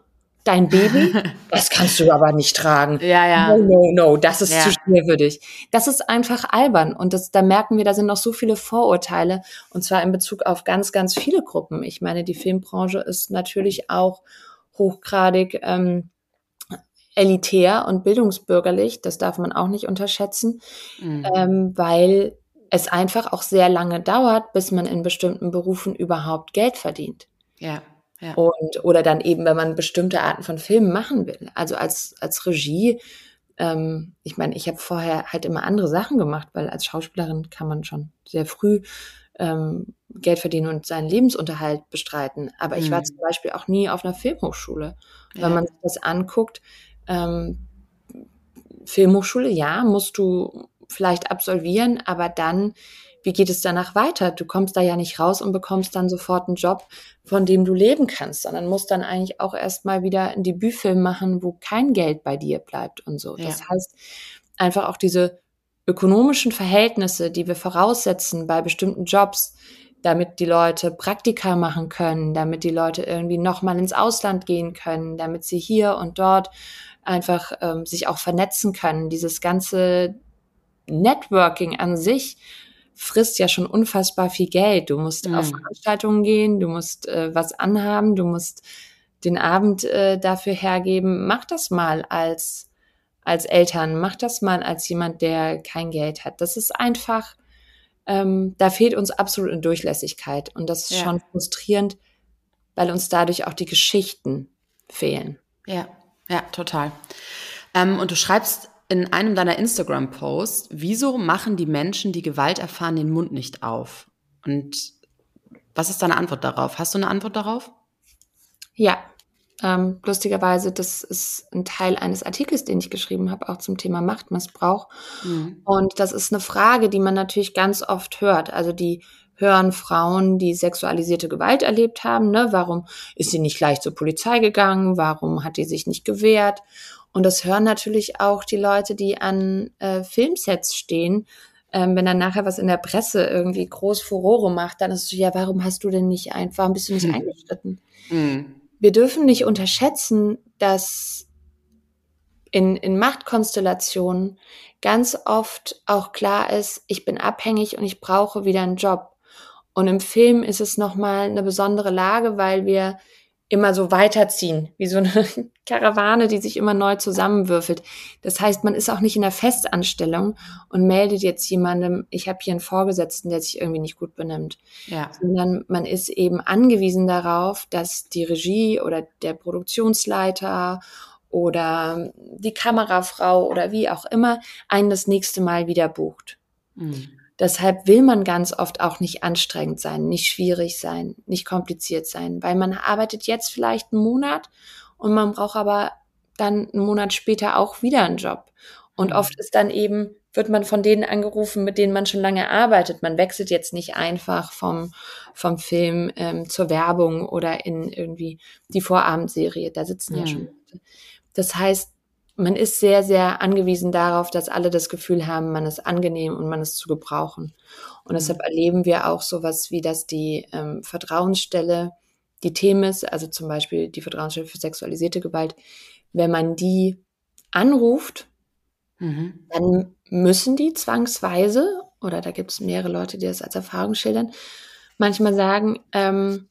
dein Baby, das kannst du aber nicht tragen. Ja, ja. No, no, no, das ist ja. zu schwer für dich. Das ist einfach albern. Und das, da merken wir, da sind noch so viele Vorurteile. Und zwar in Bezug auf ganz, ganz viele Gruppen. Ich meine, die Filmbranche ist natürlich auch hochgradig ähm, elitär und bildungsbürgerlich. Das darf man auch nicht unterschätzen, mhm. ähm, weil es einfach auch sehr lange dauert, bis man in bestimmten Berufen überhaupt Geld verdient. Ja. Ja. Und, oder dann eben, wenn man bestimmte Arten von Filmen machen will. Also als, als Regie, ähm, ich meine, ich habe vorher halt immer andere Sachen gemacht, weil als Schauspielerin kann man schon sehr früh ähm, Geld verdienen und seinen Lebensunterhalt bestreiten. Aber ich war mhm. zum Beispiel auch nie auf einer Filmhochschule. Ja. Wenn man sich das anguckt, ähm, Filmhochschule, ja, musst du vielleicht absolvieren, aber dann wie geht es danach weiter? Du kommst da ja nicht raus und bekommst dann sofort einen Job, von dem du leben kannst, sondern musst dann eigentlich auch erstmal wieder einen Debütfilm machen, wo kein Geld bei dir bleibt und so. Ja. Das heißt, einfach auch diese ökonomischen Verhältnisse, die wir voraussetzen bei bestimmten Jobs, damit die Leute Praktika machen können, damit die Leute irgendwie nochmal ins Ausland gehen können, damit sie hier und dort einfach ähm, sich auch vernetzen können. Dieses ganze Networking an sich frisst ja schon unfassbar viel Geld. Du musst mhm. auf Veranstaltungen gehen, du musst äh, was anhaben, du musst den Abend äh, dafür hergeben. Mach das mal als, als Eltern, mach das mal als jemand, der kein Geld hat. Das ist einfach, ähm, da fehlt uns absolut eine Durchlässigkeit. Und das ist ja. schon frustrierend, weil uns dadurch auch die Geschichten fehlen. Ja, ja, total. Ähm, und du schreibst in einem deiner Instagram-Posts, wieso machen die Menschen, die Gewalt erfahren, den Mund nicht auf? Und was ist deine Antwort darauf? Hast du eine Antwort darauf? Ja, ähm, lustigerweise, das ist ein Teil eines Artikels, den ich geschrieben habe, auch zum Thema Machtmissbrauch. Mhm. Und das ist eine Frage, die man natürlich ganz oft hört. Also die hören Frauen, die sexualisierte Gewalt erlebt haben. Ne? Warum ist sie nicht gleich zur Polizei gegangen? Warum hat die sich nicht gewehrt? Und das hören natürlich auch die Leute, die an äh, Filmsets stehen. Ähm, wenn dann nachher was in der Presse irgendwie groß Furore macht, dann ist es so, ja, warum hast du denn nicht einfach, warum bist du nicht hm. eingeschritten? Hm. Wir dürfen nicht unterschätzen, dass in, in Machtkonstellationen ganz oft auch klar ist, ich bin abhängig und ich brauche wieder einen Job. Und im Film ist es nochmal eine besondere Lage, weil wir immer so weiterziehen, wie so eine Karawane, die sich immer neu zusammenwürfelt. Das heißt, man ist auch nicht in der Festanstellung und meldet jetzt jemandem, ich habe hier einen Vorgesetzten, der sich irgendwie nicht gut benimmt. Ja. Sondern man ist eben angewiesen darauf, dass die Regie oder der Produktionsleiter oder die Kamerafrau oder wie auch immer einen das nächste Mal wieder bucht. Mhm. Deshalb will man ganz oft auch nicht anstrengend sein, nicht schwierig sein, nicht kompliziert sein, weil man arbeitet jetzt vielleicht einen Monat und man braucht aber dann einen Monat später auch wieder einen Job. Und mhm. oft ist dann eben, wird man von denen angerufen, mit denen man schon lange arbeitet. Man wechselt jetzt nicht einfach vom, vom Film ähm, zur Werbung oder in irgendwie die Vorabendserie. Da sitzen mhm. ja schon. Das heißt, man ist sehr, sehr angewiesen darauf, dass alle das Gefühl haben, man ist angenehm und man ist zu gebrauchen. Und mhm. deshalb erleben wir auch sowas wie, dass die ähm, Vertrauensstelle, die Themis, also zum Beispiel die Vertrauensstelle für sexualisierte Gewalt, wenn man die anruft, mhm. dann müssen die zwangsweise, oder da gibt es mehrere Leute, die das als Erfahrung schildern, manchmal sagen, ähm,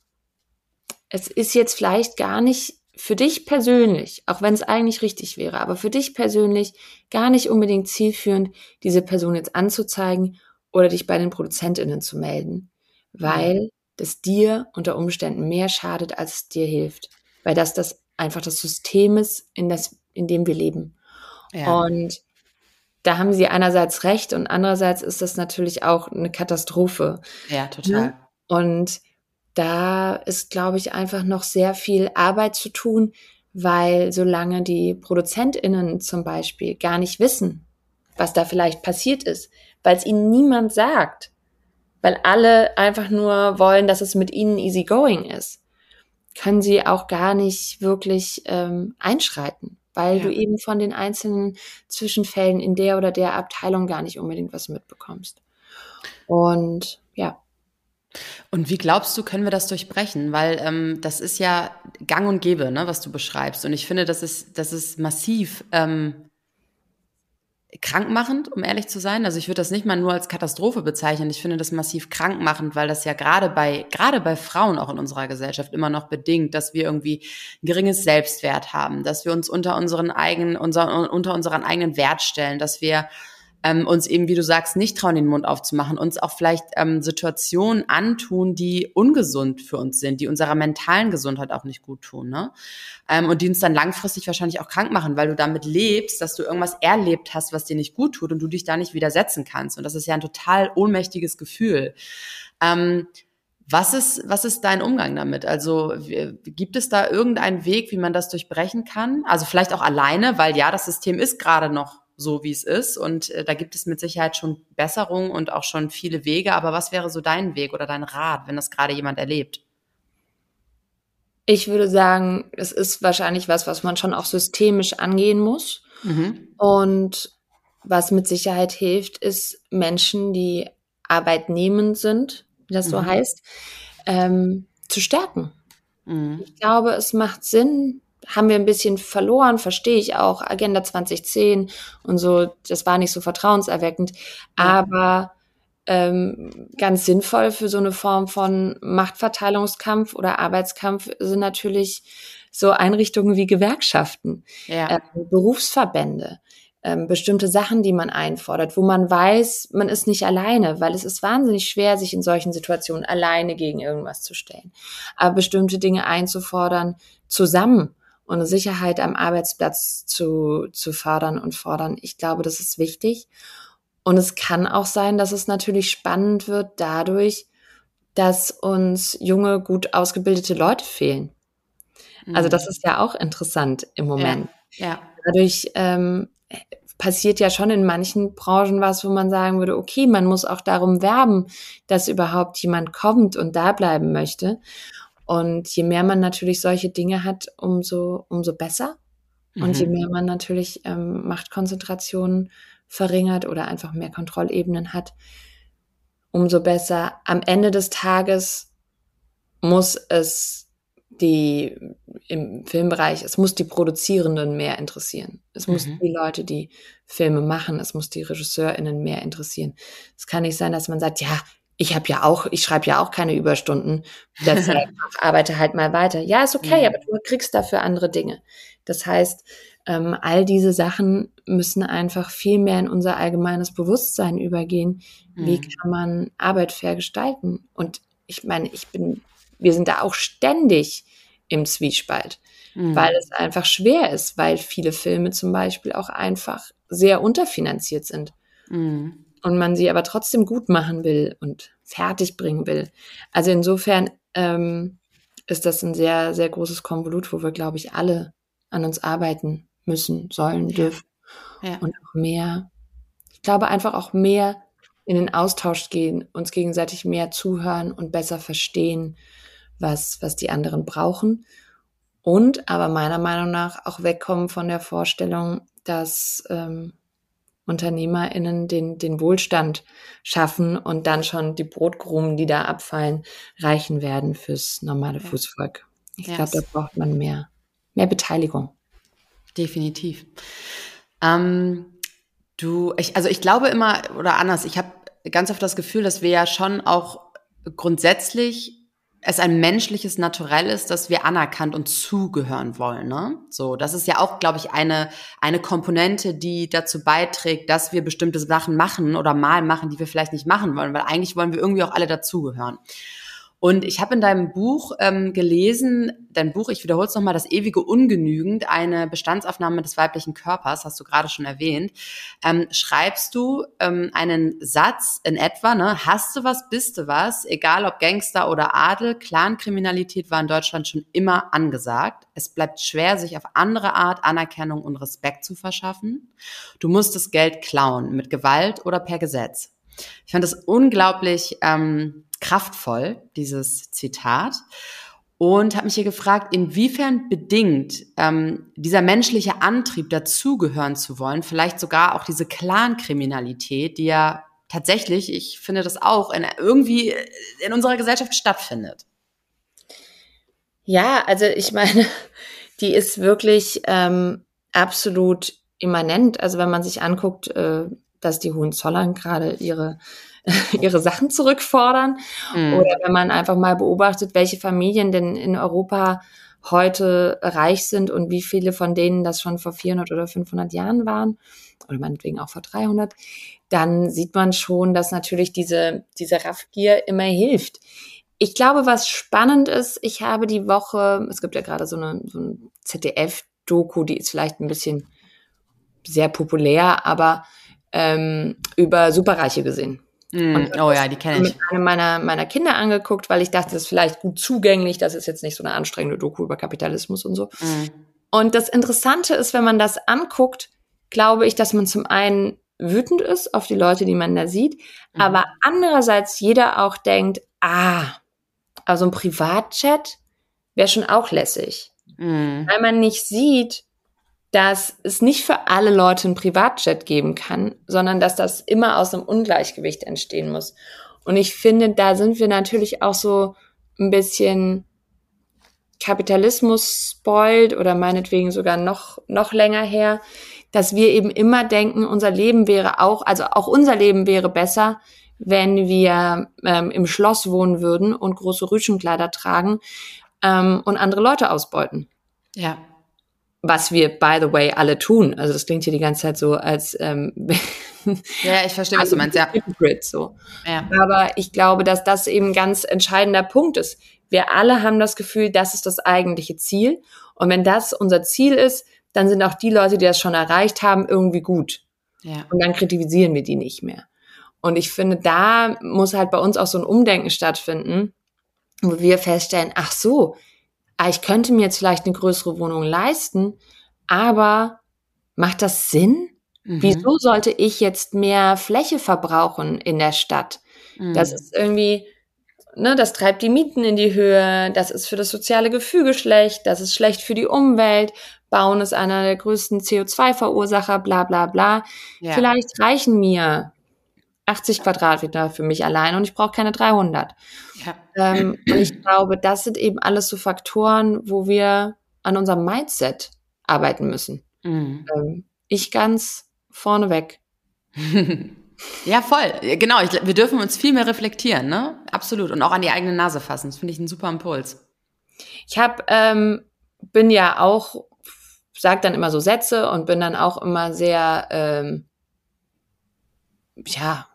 es ist jetzt vielleicht gar nicht für dich persönlich, auch wenn es eigentlich richtig wäre, aber für dich persönlich gar nicht unbedingt zielführend, diese Person jetzt anzuzeigen oder dich bei den ProduzentInnen zu melden, weil das dir unter Umständen mehr schadet, als es dir hilft, weil das das einfach das System ist, in, das, in dem wir leben. Ja. Und da haben sie einerseits recht und andererseits ist das natürlich auch eine Katastrophe. Ja, total. Und da ist, glaube ich, einfach noch sehr viel Arbeit zu tun, weil solange die ProduzentInnen zum Beispiel gar nicht wissen, was da vielleicht passiert ist, weil es ihnen niemand sagt, weil alle einfach nur wollen, dass es mit ihnen easy going ist, können sie auch gar nicht wirklich ähm, einschreiten, weil ja. du eben von den einzelnen Zwischenfällen in der oder der Abteilung gar nicht unbedingt was mitbekommst. Und ja. Und wie glaubst du, können wir das durchbrechen? Weil ähm, das ist ja gang und gäbe, ne, was du beschreibst. Und ich finde, das ist, das ist massiv ähm, krankmachend, um ehrlich zu sein. Also ich würde das nicht mal nur als Katastrophe bezeichnen. Ich finde das massiv krankmachend, weil das ja gerade bei, gerade bei Frauen auch in unserer Gesellschaft immer noch bedingt, dass wir irgendwie ein geringes Selbstwert haben, dass wir uns unter unseren eigenen, unser, unter unseren eigenen Wert stellen, dass wir ähm, uns eben, wie du sagst, nicht trauen, den Mund aufzumachen, uns auch vielleicht ähm, Situationen antun, die ungesund für uns sind, die unserer mentalen Gesundheit auch nicht gut tun, ne? Ähm, und die uns dann langfristig wahrscheinlich auch krank machen, weil du damit lebst, dass du irgendwas erlebt hast, was dir nicht gut tut und du dich da nicht widersetzen kannst. Und das ist ja ein total ohnmächtiges Gefühl. Ähm, was ist, was ist dein Umgang damit? Also gibt es da irgendeinen Weg, wie man das durchbrechen kann? Also vielleicht auch alleine, weil ja, das System ist gerade noch so, wie es ist. Und äh, da gibt es mit Sicherheit schon Besserungen und auch schon viele Wege. Aber was wäre so dein Weg oder dein Rat, wenn das gerade jemand erlebt? Ich würde sagen, es ist wahrscheinlich was, was man schon auch systemisch angehen muss. Mhm. Und was mit Sicherheit hilft, ist Menschen, die arbeitnehmend sind, wie das so mhm. heißt, ähm, zu stärken. Mhm. Ich glaube, es macht Sinn, haben wir ein bisschen verloren, verstehe ich auch. Agenda 2010 und so, das war nicht so vertrauenserweckend. Aber ähm, ganz sinnvoll für so eine Form von Machtverteilungskampf oder Arbeitskampf sind natürlich so Einrichtungen wie Gewerkschaften, ja. äh, Berufsverbände, ähm, bestimmte Sachen, die man einfordert, wo man weiß, man ist nicht alleine, weil es ist wahnsinnig schwer, sich in solchen Situationen alleine gegen irgendwas zu stellen. Aber bestimmte Dinge einzufordern, zusammen und Sicherheit am Arbeitsplatz zu, zu fördern und fordern. Ich glaube, das ist wichtig. Und es kann auch sein, dass es natürlich spannend wird dadurch, dass uns junge, gut ausgebildete Leute fehlen. Also mhm. Also das ist ja auch interessant im Moment. Ja. ja. Dadurch ähm, passiert ja schon in manchen Branchen was, wo man sagen würde, okay, man muss auch darum werben, dass überhaupt jemand kommt und da bleiben möchte. Und je mehr man natürlich solche Dinge hat, umso, umso besser. Mhm. Und je mhm. mehr man natürlich ähm, Machtkonzentrationen verringert oder einfach mehr Kontrollebenen hat, umso besser. Am Ende des Tages muss es die im Filmbereich, es muss die Produzierenden mehr interessieren. Es mhm. muss die Leute, die Filme machen, es muss die RegisseurInnen mehr interessieren. Es kann nicht sein, dass man sagt, ja, ich habe ja auch, ich schreibe ja auch keine Überstunden. Deshalb arbeite halt mal weiter. Ja, ist okay, mhm. aber du kriegst dafür andere Dinge. Das heißt, ähm, all diese Sachen müssen einfach viel mehr in unser allgemeines Bewusstsein übergehen. Mhm. Wie kann man Arbeit fair gestalten? Und ich meine, ich bin, wir sind da auch ständig im Zwiespalt, mhm. weil es einfach schwer ist, weil viele Filme zum Beispiel auch einfach sehr unterfinanziert sind. Mhm und man sie aber trotzdem gut machen will und fertig bringen will. Also insofern ähm, ist das ein sehr, sehr großes Konvolut, wo wir, glaube ich, alle an uns arbeiten müssen, sollen, dürfen. Ja. Und auch mehr, ich glaube, einfach auch mehr in den Austausch gehen, uns gegenseitig mehr zuhören und besser verstehen, was, was die anderen brauchen. Und aber meiner Meinung nach auch wegkommen von der Vorstellung, dass ähm, UnternehmerInnen den, den Wohlstand schaffen und dann schon die Brotkrumen, die da abfallen, reichen werden fürs normale ja. Fußvolk. Ich yes. glaube, da braucht man mehr, mehr Beteiligung. Definitiv. Ähm, du, ich, also ich glaube immer, oder anders, ich habe ganz oft das Gefühl, dass wir ja schon auch grundsätzlich es ein menschliches Naturell ist, dass wir anerkannt und zugehören wollen. Ne? So, das ist ja auch, glaube ich, eine eine Komponente, die dazu beiträgt, dass wir bestimmte Sachen machen oder mal machen, die wir vielleicht nicht machen wollen, weil eigentlich wollen wir irgendwie auch alle dazugehören. Und ich habe in deinem Buch ähm, gelesen, dein Buch, ich wiederhole es nochmal, das ewige Ungenügend, eine Bestandsaufnahme des weiblichen Körpers, hast du gerade schon erwähnt, ähm, schreibst du ähm, einen Satz in etwa, ne, hast du was, bist du was, egal ob Gangster oder Adel, Clankriminalität war in Deutschland schon immer angesagt. Es bleibt schwer, sich auf andere Art Anerkennung und Respekt zu verschaffen. Du musst das Geld klauen, mit Gewalt oder per Gesetz. Ich fand das unglaublich ähm, kraftvoll, dieses Zitat. Und habe mich hier gefragt, inwiefern bedingt ähm, dieser menschliche Antrieb, dazugehören zu wollen, vielleicht sogar auch diese Clan-Kriminalität, die ja tatsächlich, ich finde das auch, in, irgendwie in unserer Gesellschaft stattfindet. Ja, also ich meine, die ist wirklich ähm, absolut immanent. Also wenn man sich anguckt, äh, dass die Hohenzollern gerade ihre ihre Sachen zurückfordern mhm. oder wenn man einfach mal beobachtet, welche Familien denn in Europa heute reich sind und wie viele von denen das schon vor 400 oder 500 Jahren waren oder meinetwegen auch vor 300, dann sieht man schon, dass natürlich diese, diese Raffgier immer hilft. Ich glaube, was spannend ist, ich habe die Woche, es gibt ja gerade so eine, so ein ZDF-Doku, die ist vielleicht ein bisschen sehr populär, aber ähm, über Superreiche gesehen. Mm, oh ja, die kenne ich. mit einem meiner, meiner Kinder angeguckt, weil ich dachte, das ist vielleicht gut zugänglich. Das ist jetzt nicht so eine anstrengende Doku über Kapitalismus und so. Mm. Und das Interessante ist, wenn man das anguckt, glaube ich, dass man zum einen wütend ist auf die Leute, die man da sieht, mm. aber andererseits jeder auch denkt, ah, also ein Privatchat wäre schon auch lässig. Mm. Weil man nicht sieht, dass es nicht für alle Leute einen Privatjet geben kann, sondern dass das immer aus einem Ungleichgewicht entstehen muss. Und ich finde, da sind wir natürlich auch so ein bisschen Kapitalismus spoilt oder meinetwegen sogar noch, noch länger her, dass wir eben immer denken, unser Leben wäre auch, also auch unser Leben wäre besser, wenn wir ähm, im Schloss wohnen würden und große Rüschenkleider tragen ähm, und andere Leute ausbeuten. Ja was wir, by the way, alle tun. Also das klingt hier die ganze Zeit so, als ähm, ja, ich verstehe, was du meinst, ja. so. ja. Aber ich glaube, dass das eben ein ganz entscheidender Punkt ist. Wir alle haben das Gefühl, das ist das eigentliche Ziel. Und wenn das unser Ziel ist, dann sind auch die Leute, die das schon erreicht haben, irgendwie gut. Ja. Und dann kritisieren wir die nicht mehr. Und ich finde, da muss halt bei uns auch so ein Umdenken stattfinden, wo wir feststellen, ach so, ich könnte mir jetzt vielleicht eine größere Wohnung leisten, aber macht das Sinn? Mhm. Wieso sollte ich jetzt mehr Fläche verbrauchen in der Stadt? Mhm. Das ist irgendwie, ne, das treibt die Mieten in die Höhe, das ist für das soziale Gefüge schlecht, das ist schlecht für die Umwelt, Bauen ist einer der größten CO2-Verursacher, bla bla bla. Ja. Vielleicht reichen mir 80 Quadratmeter für mich allein und ich brauche keine 300. Ja. Ähm, und ich glaube, das sind eben alles so Faktoren, wo wir an unserem Mindset arbeiten müssen. Mhm. Ähm, ich ganz vorneweg. ja, voll. Genau. Ich, wir dürfen uns viel mehr reflektieren, ne? Absolut. Und auch an die eigene Nase fassen. Das finde ich ein super Impuls. Ich habe, ähm, bin ja auch, sag dann immer so Sätze und bin dann auch immer sehr, ähm, ja,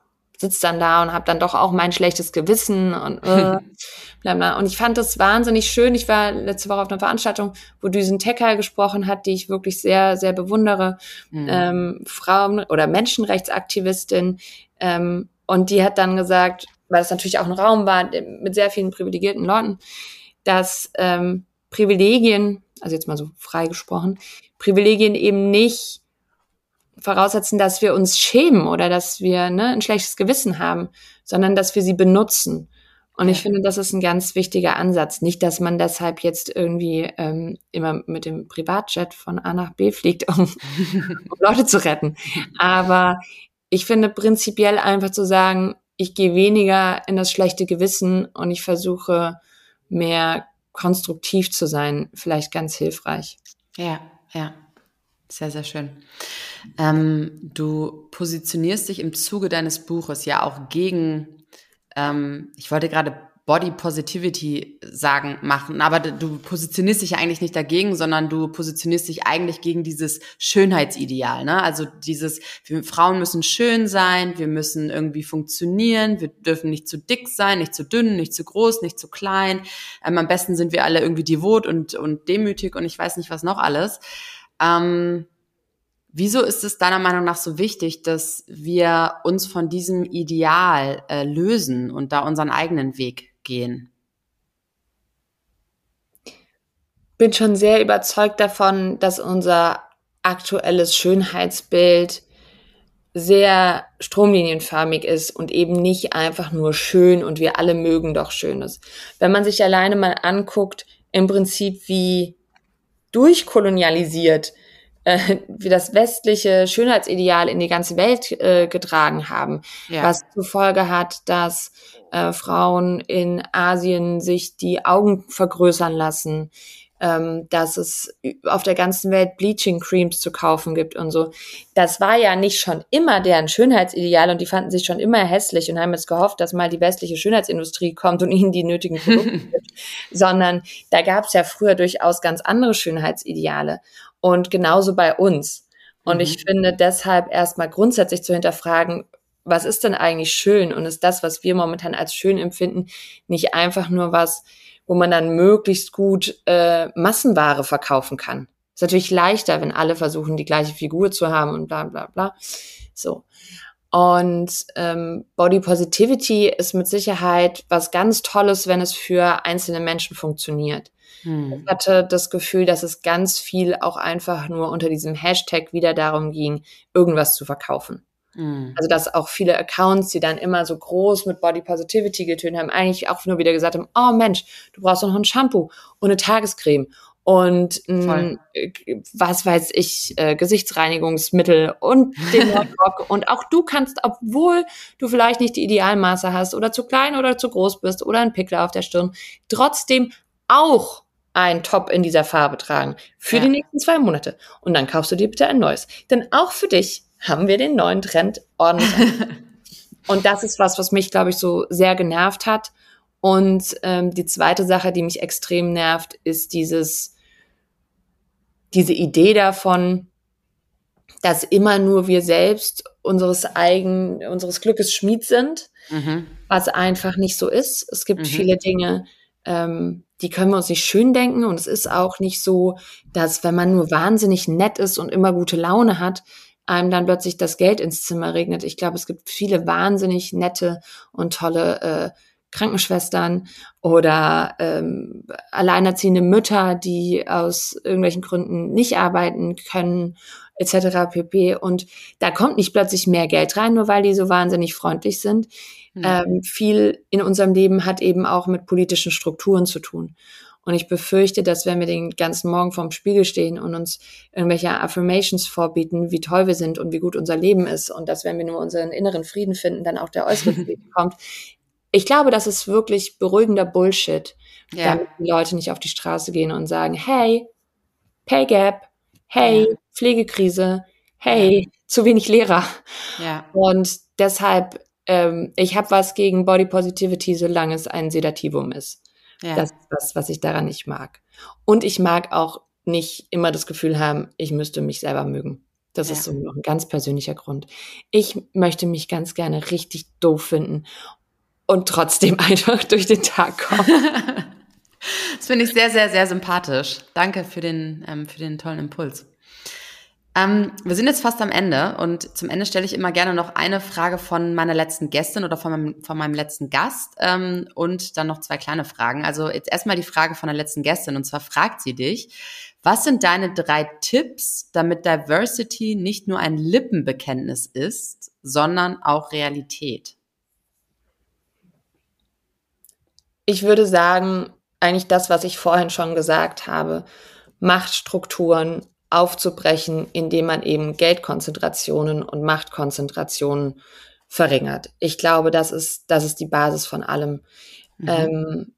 sitze dann da und habe dann doch auch mein schlechtes Gewissen und äh, bla bla. Und ich fand das wahnsinnig schön. Ich war letzte Woche auf einer Veranstaltung, wo Düsen Tecker gesprochen hat, die ich wirklich sehr, sehr bewundere. Mhm. Ähm, Frauen- oder Menschenrechtsaktivistin. Ähm, und die hat dann gesagt, weil es natürlich auch ein Raum war mit sehr vielen privilegierten Leuten, dass ähm, Privilegien, also jetzt mal so frei gesprochen, Privilegien eben nicht voraussetzen, dass wir uns schämen oder dass wir ne, ein schlechtes Gewissen haben, sondern dass wir sie benutzen. Und ich finde, das ist ein ganz wichtiger Ansatz. Nicht, dass man deshalb jetzt irgendwie ähm, immer mit dem Privatjet von A nach B fliegt, um, um Leute zu retten. Aber ich finde prinzipiell einfach zu sagen, ich gehe weniger in das schlechte Gewissen und ich versuche mehr konstruktiv zu sein, vielleicht ganz hilfreich. Ja, ja. Sehr, sehr schön. Ähm, du positionierst dich im Zuge deines Buches ja auch gegen, ähm, ich wollte gerade Body Positivity sagen, machen, aber du positionierst dich ja eigentlich nicht dagegen, sondern du positionierst dich eigentlich gegen dieses Schönheitsideal, ne? Also dieses, wir Frauen müssen schön sein, wir müssen irgendwie funktionieren, wir dürfen nicht zu dick sein, nicht zu dünn, nicht zu groß, nicht zu klein. Ähm, am besten sind wir alle irgendwie devot und, und demütig und ich weiß nicht was noch alles. Ähm, wieso ist es deiner Meinung nach so wichtig, dass wir uns von diesem Ideal äh, lösen und da unseren eigenen Weg gehen? Bin schon sehr überzeugt davon, dass unser aktuelles Schönheitsbild sehr stromlinienförmig ist und eben nicht einfach nur schön und wir alle mögen doch Schönes. Wenn man sich alleine mal anguckt, im Prinzip wie durchkolonialisiert äh, wie das westliche Schönheitsideal in die ganze Welt äh, getragen haben, ja. was zur Folge hat, dass äh, Frauen in Asien sich die Augen vergrößern lassen, ähm, dass es auf der ganzen Welt Bleaching Creams zu kaufen gibt und so. Das war ja nicht schon immer deren Schönheitsideal und die fanden sich schon immer hässlich und haben jetzt gehofft, dass mal die westliche Schönheitsindustrie kommt und ihnen die nötigen Produkte gibt, sondern da gab es ja früher durchaus ganz andere Schönheitsideale und genauso bei uns. Und mhm. ich finde deshalb erstmal grundsätzlich zu hinterfragen, was ist denn eigentlich schön und ist das, was wir momentan als schön empfinden, nicht einfach nur was, wo man dann möglichst gut äh, Massenware verkaufen kann. Ist natürlich leichter, wenn alle versuchen, die gleiche Figur zu haben und bla bla bla. So. Und ähm, Body Positivity ist mit Sicherheit was ganz Tolles, wenn es für einzelne Menschen funktioniert. Hm. Ich hatte das Gefühl, dass es ganz viel auch einfach nur unter diesem Hashtag wieder darum ging, irgendwas zu verkaufen. Mhm. Also, dass auch viele Accounts, die dann immer so groß mit Body Positivity getönt haben, eigentlich auch nur wieder gesagt haben, oh Mensch, du brauchst noch ein Shampoo und eine Tagescreme und mh, was weiß ich, äh, Gesichtsreinigungsmittel und den Rock. und auch du kannst, obwohl du vielleicht nicht die Idealmaße hast oder zu klein oder zu groß bist oder ein Pickel auf der Stirn, trotzdem auch ein Top in dieser Farbe tragen für ja. die nächsten zwei Monate. Und dann kaufst du dir bitte ein neues. Denn auch für dich haben wir den neuen Trend ordentlich. und das ist was, was mich, glaube ich, so sehr genervt hat. Und ähm, die zweite Sache, die mich extrem nervt, ist dieses, diese Idee davon, dass immer nur wir selbst unseres eigen, unseres Glückes Schmied sind, mhm. was einfach nicht so ist. Es gibt mhm. viele Dinge, ähm, die können wir uns nicht schön denken und es ist auch nicht so, dass wenn man nur wahnsinnig nett ist und immer gute Laune hat, einem dann plötzlich das Geld ins Zimmer regnet. Ich glaube, es gibt viele wahnsinnig nette und tolle äh, Krankenschwestern oder ähm, alleinerziehende Mütter, die aus irgendwelchen Gründen nicht arbeiten können, etc. pp. Und da kommt nicht plötzlich mehr Geld rein, nur weil die so wahnsinnig freundlich sind. Mhm. Ähm, viel in unserem Leben hat eben auch mit politischen Strukturen zu tun. Und ich befürchte, dass wenn wir den ganzen Morgen vorm Spiegel stehen und uns irgendwelche Affirmations vorbieten, wie toll wir sind und wie gut unser Leben ist und dass wenn wir nur unseren inneren Frieden finden, dann auch der äußere Frieden kommt. Ich glaube, das ist wirklich beruhigender Bullshit, ja. damit die Leute nicht auf die Straße gehen und sagen, hey, Pay Gap, hey, ja. Pflegekrise, hey, ja. zu wenig Lehrer. Ja. Und deshalb, ähm, ich habe was gegen Body Positivity, solange es ein Sedativum ist. Ja. Das ist das, was ich daran nicht mag. Und ich mag auch nicht immer das Gefühl haben, ich müsste mich selber mögen. Das ja. ist so noch ein ganz persönlicher Grund. Ich möchte mich ganz gerne richtig doof finden und trotzdem einfach durch den Tag kommen. das finde ich sehr, sehr, sehr sympathisch. Danke für den, ähm, für den tollen Impuls. Ähm, wir sind jetzt fast am Ende und zum Ende stelle ich immer gerne noch eine Frage von meiner letzten Gästin oder von meinem, von meinem letzten Gast ähm, und dann noch zwei kleine Fragen. Also jetzt erstmal die Frage von der letzten Gästin und zwar fragt sie dich, was sind deine drei Tipps, damit Diversity nicht nur ein Lippenbekenntnis ist, sondern auch Realität? Ich würde sagen, eigentlich das, was ich vorhin schon gesagt habe. Machtstrukturen aufzubrechen, indem man eben Geldkonzentrationen und Machtkonzentrationen verringert. Ich glaube, das ist, das ist die Basis von allem. Mhm. Ähm,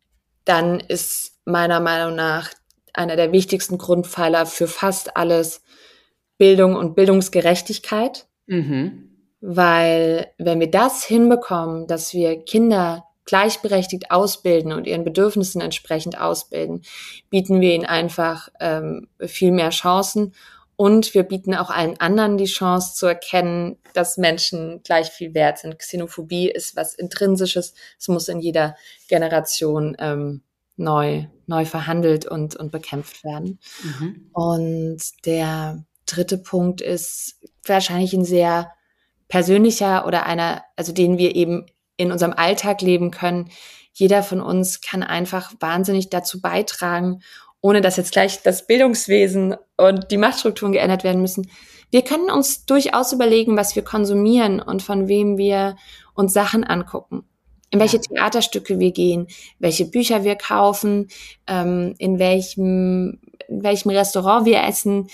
dann ist meiner Meinung nach einer der wichtigsten Grundpfeiler für fast alles Bildung und Bildungsgerechtigkeit. Mhm. Weil wenn wir das hinbekommen, dass wir Kinder gleichberechtigt ausbilden und ihren Bedürfnissen entsprechend ausbilden, bieten wir ihnen einfach ähm, viel mehr Chancen und wir bieten auch allen anderen die Chance zu erkennen, dass Menschen gleich viel wert sind. Xenophobie ist was Intrinsisches. Es muss in jeder Generation ähm, neu, neu verhandelt und, und bekämpft werden. Mhm. Und der dritte Punkt ist wahrscheinlich ein sehr persönlicher oder einer, also den wir eben in unserem Alltag leben können. Jeder von uns kann einfach wahnsinnig dazu beitragen, ohne dass jetzt gleich das Bildungswesen und die Machtstrukturen geändert werden müssen. wir können uns durchaus überlegen, was wir konsumieren und von wem wir uns Sachen angucken. In welche Theaterstücke wir gehen, welche Bücher wir kaufen, ähm, in welchem, in welchem Restaurant wir essen,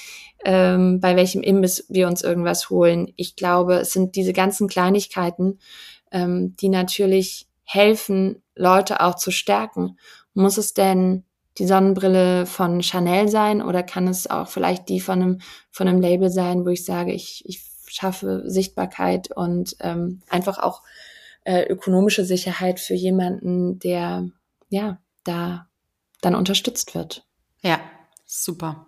ähm, bei welchem Imbiss wir uns irgendwas holen. Ich glaube, es sind diese ganzen Kleinigkeiten, ähm, die natürlich helfen, Leute auch zu stärken. Muss es denn die Sonnenbrille von Chanel sein oder kann es auch vielleicht die von einem, von einem Label sein, wo ich sage, ich, ich schaffe Sichtbarkeit und ähm, einfach auch äh, ökonomische Sicherheit für jemanden, der ja da dann unterstützt wird. Ja, super.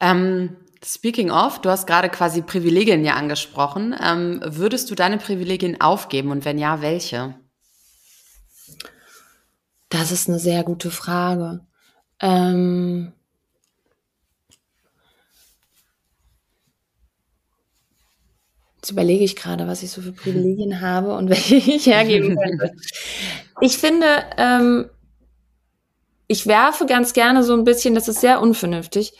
Ähm, speaking of, du hast gerade quasi Privilegien ja angesprochen. Ähm, würdest du deine Privilegien aufgeben und wenn ja, welche? Das ist eine sehr gute Frage. Ähm Jetzt überlege ich gerade, was ich so für Privilegien habe und welche ich hergeben könnte. Ich finde, ähm, ich werfe ganz gerne so ein bisschen, das ist sehr unvernünftig,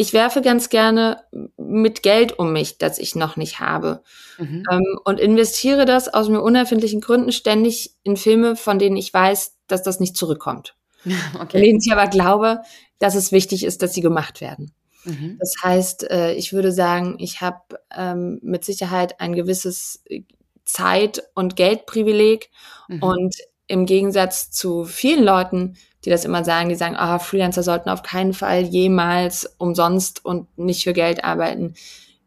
ich werfe ganz gerne mit Geld um mich, das ich noch nicht habe. Mhm. Ähm, und investiere das aus mir unerfindlichen Gründen ständig in Filme, von denen ich weiß, dass das nicht zurückkommt. Okay. Von denen ich aber glaube, dass es wichtig ist, dass sie gemacht werden. Mhm. Das heißt, äh, ich würde sagen, ich habe ähm, mit Sicherheit ein gewisses Zeit- und Geldprivileg mhm. und im Gegensatz zu vielen Leuten, die das immer sagen, die sagen, ah, Freelancer sollten auf keinen Fall jemals umsonst und nicht für Geld arbeiten.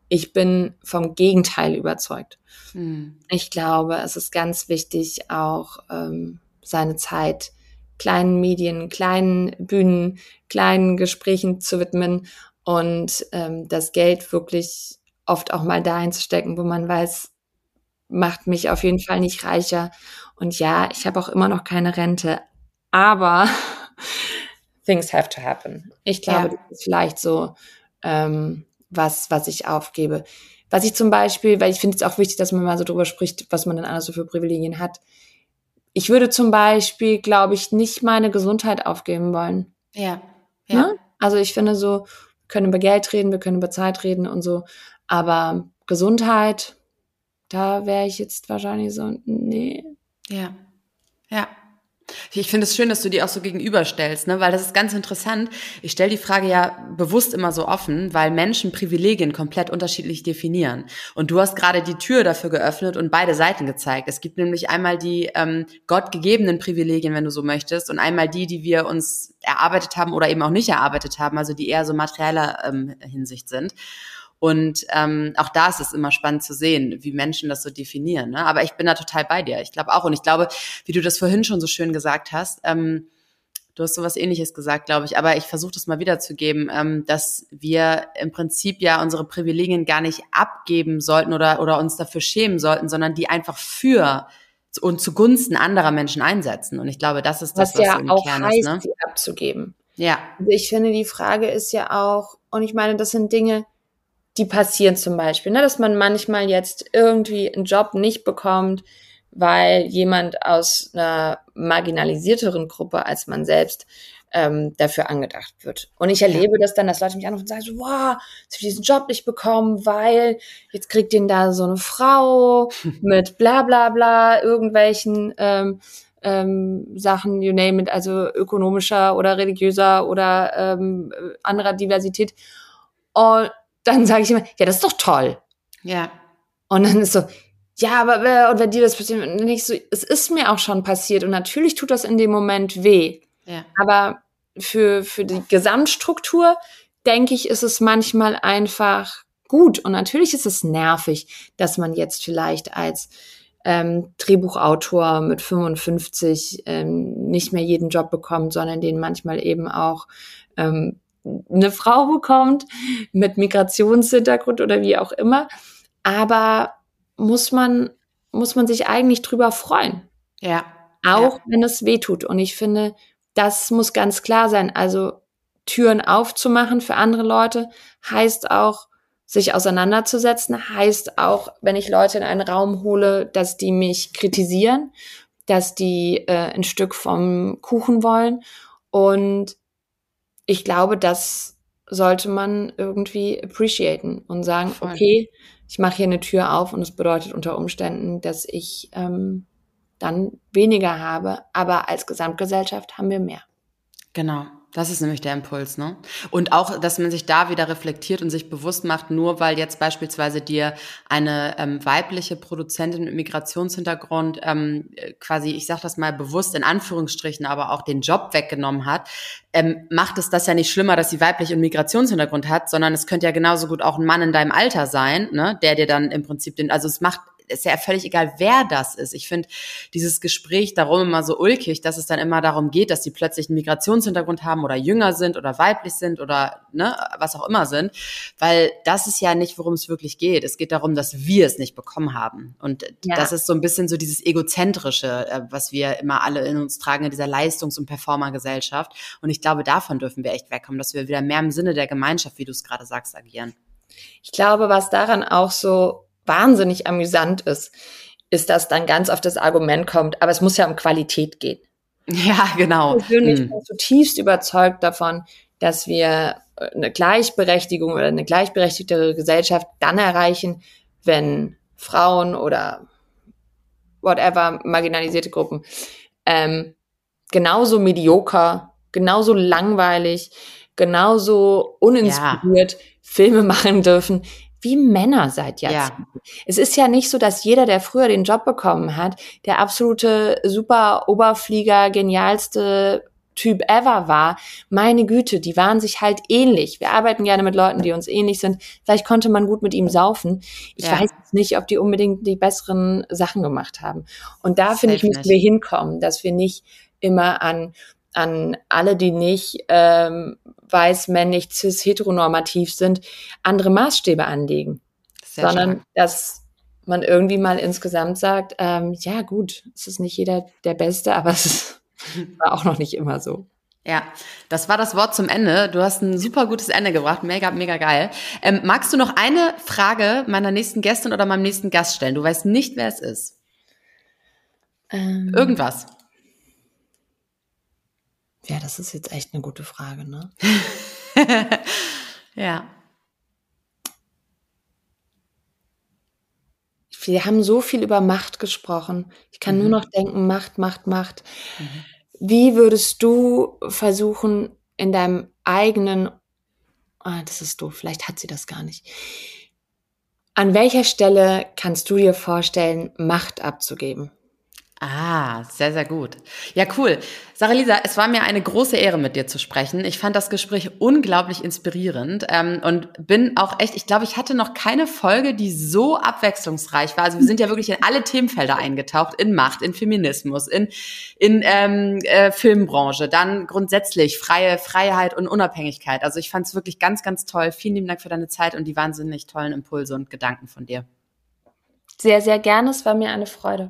Ich bin vom Gegenteil überzeugt. Mhm. Ich glaube, es ist ganz wichtig, auch ähm, seine Zeit kleinen Medien, kleinen Bühnen, kleinen Gesprächen zu widmen und ähm, das Geld wirklich oft auch mal dahin zu stecken, wo man weiß, macht mich auf jeden Fall nicht reicher. Und ja, ich habe auch immer noch keine Rente, aber things have to happen. Ich glaube, ja. das ist vielleicht so ähm, was, was ich aufgebe. Was ich zum Beispiel, weil ich finde es auch wichtig, dass man mal so drüber spricht, was man dann alles so für Privilegien hat. Ich würde zum Beispiel, glaube ich, nicht meine Gesundheit aufgeben wollen. Ja. ja. Ne? Also ich finde so, wir können über Geld reden, wir können über Zeit reden und so, aber Gesundheit, da wäre ich jetzt wahrscheinlich so, nee. Ja. Ja. Ich finde es schön, dass du die auch so gegenüberstellst, ne? weil das ist ganz interessant. Ich stelle die Frage ja bewusst immer so offen, weil Menschen Privilegien komplett unterschiedlich definieren. Und du hast gerade die Tür dafür geöffnet und beide Seiten gezeigt. Es gibt nämlich einmal die ähm, gottgegebenen Privilegien, wenn du so möchtest, und einmal die, die wir uns erarbeitet haben oder eben auch nicht erarbeitet haben, also die eher so materieller ähm, Hinsicht sind. Und ähm, auch da ist es immer spannend zu sehen, wie Menschen das so definieren. Ne? Aber ich bin da total bei dir. Ich glaube auch. Und ich glaube, wie du das vorhin schon so schön gesagt hast, ähm, du hast sowas ähnliches gesagt, glaube ich. Aber ich versuche das mal wiederzugeben, ähm, dass wir im Prinzip ja unsere Privilegien gar nicht abgeben sollten oder, oder uns dafür schämen sollten, sondern die einfach für und zugunsten anderer Menschen einsetzen. Und ich glaube, das ist das, was, was ja im auch Kern heißt, ist, ne? sie abzugeben. Ja. Also ich finde, die Frage ist ja auch, und ich meine, das sind Dinge, die passieren zum Beispiel, ne, dass man manchmal jetzt irgendwie einen Job nicht bekommt, weil jemand aus einer marginalisierteren Gruppe als man selbst ähm, dafür angedacht wird. Und ich erlebe das dann, dass Leute mich anrufen und sagen so, wow, jetzt habe ich diesen Job nicht bekommen, weil jetzt kriegt den da so eine Frau mit bla bla bla, irgendwelchen ähm, ähm, Sachen, you name it, also ökonomischer oder religiöser oder ähm, anderer Diversität. Und dann sage ich immer, ja, das ist doch toll. Ja. Und dann ist so, ja, aber und wenn dir das passiert, nicht so, es ist mir auch schon passiert und natürlich tut das in dem Moment weh. Ja. Aber für, für die Gesamtstruktur, denke ich, ist es manchmal einfach gut. Und natürlich ist es nervig, dass man jetzt vielleicht als ähm, Drehbuchautor mit 55 ähm, nicht mehr jeden Job bekommt, sondern den manchmal eben auch ähm, eine Frau bekommt mit Migrationshintergrund oder wie auch immer. Aber muss man, muss man sich eigentlich drüber freuen. Ja. Auch ja. wenn es weh tut. Und ich finde, das muss ganz klar sein. Also Türen aufzumachen für andere Leute heißt auch, sich auseinanderzusetzen, heißt auch, wenn ich Leute in einen Raum hole, dass die mich kritisieren, dass die äh, ein Stück vom Kuchen wollen. Und ich glaube, das sollte man irgendwie appreciaten und sagen, Voll. okay, ich mache hier eine Tür auf und es bedeutet unter Umständen, dass ich ähm, dann weniger habe, aber als Gesamtgesellschaft haben wir mehr. Genau. Das ist nämlich der Impuls, ne? Und auch, dass man sich da wieder reflektiert und sich bewusst macht, nur weil jetzt beispielsweise dir eine ähm, weibliche Produzentin mit Migrationshintergrund ähm, quasi, ich sag das mal bewusst in Anführungsstrichen, aber auch den Job weggenommen hat, ähm, macht es das ja nicht schlimmer, dass sie weiblich und Migrationshintergrund hat, sondern es könnte ja genauso gut auch ein Mann in deinem Alter sein, ne, der dir dann im Prinzip den, also es macht ist ja völlig egal, wer das ist. Ich finde dieses Gespräch darum immer so ulkig, dass es dann immer darum geht, dass die plötzlich einen Migrationshintergrund haben oder jünger sind oder weiblich sind oder ne, was auch immer sind, weil das ist ja nicht, worum es wirklich geht. Es geht darum, dass wir es nicht bekommen haben. Und ja. das ist so ein bisschen so dieses egozentrische, äh, was wir immer alle in uns tragen in dieser Leistungs- und Performergesellschaft. Und ich glaube, davon dürfen wir echt wegkommen, dass wir wieder mehr im Sinne der Gemeinschaft, wie du es gerade sagst, agieren. Ich glaube, was daran auch so wahnsinnig amüsant ist, ist, dass dann ganz auf das Argument kommt, aber es muss ja um Qualität gehen. Ja, genau. Ich bin hm. zutiefst überzeugt davon, dass wir äh, eine Gleichberechtigung oder eine gleichberechtigtere Gesellschaft dann erreichen, wenn Frauen oder whatever, marginalisierte Gruppen, ähm, genauso medioker, genauso langweilig, genauso uninspiriert ja. Filme machen dürfen wie Männer seit Jahrzehnten. Ja. Es ist ja nicht so, dass jeder, der früher den Job bekommen hat, der absolute super Oberflieger, genialste Typ ever war. Meine Güte, die waren sich halt ähnlich. Wir arbeiten gerne mit Leuten, die uns ähnlich sind. Vielleicht konnte man gut mit ihm saufen. Ich ja. weiß nicht, ob die unbedingt die besseren Sachen gemacht haben. Und da finde ich, müssen wir hinkommen, dass wir nicht immer an an alle, die nicht ähm, weiß, männlich, cis, heteronormativ sind, andere Maßstäbe anlegen, Sehr sondern stark. dass man irgendwie mal insgesamt sagt, ähm, ja gut, es ist nicht jeder der Beste, aber es war auch noch nicht immer so. Ja, das war das Wort zum Ende. Du hast ein super gutes Ende gebracht. Mega, mega geil. Ähm, magst du noch eine Frage meiner nächsten Gästin oder meinem nächsten Gast stellen? Du weißt nicht, wer es ist. Ähm, Irgendwas. Ja, das ist jetzt echt eine gute Frage, ne? ja. Wir haben so viel über Macht gesprochen. Ich kann mhm. nur noch denken, Macht, Macht, Macht. Mhm. Wie würdest du versuchen, in deinem eigenen, ah, das ist doof, vielleicht hat sie das gar nicht. An welcher Stelle kannst du dir vorstellen, Macht abzugeben? Ah, sehr, sehr gut. Ja, cool. Sarah Lisa, es war mir eine große Ehre, mit dir zu sprechen. Ich fand das Gespräch unglaublich inspirierend ähm, und bin auch echt, ich glaube, ich hatte noch keine Folge, die so abwechslungsreich war. Also wir sind ja wirklich in alle Themenfelder eingetaucht, in Macht, in Feminismus, in, in ähm, äh, Filmbranche, dann grundsätzlich freie Freiheit und Unabhängigkeit. Also ich fand es wirklich ganz, ganz toll. Vielen lieben Dank für deine Zeit und die wahnsinnig tollen Impulse und Gedanken von dir. Sehr, sehr gerne. Es war mir eine Freude.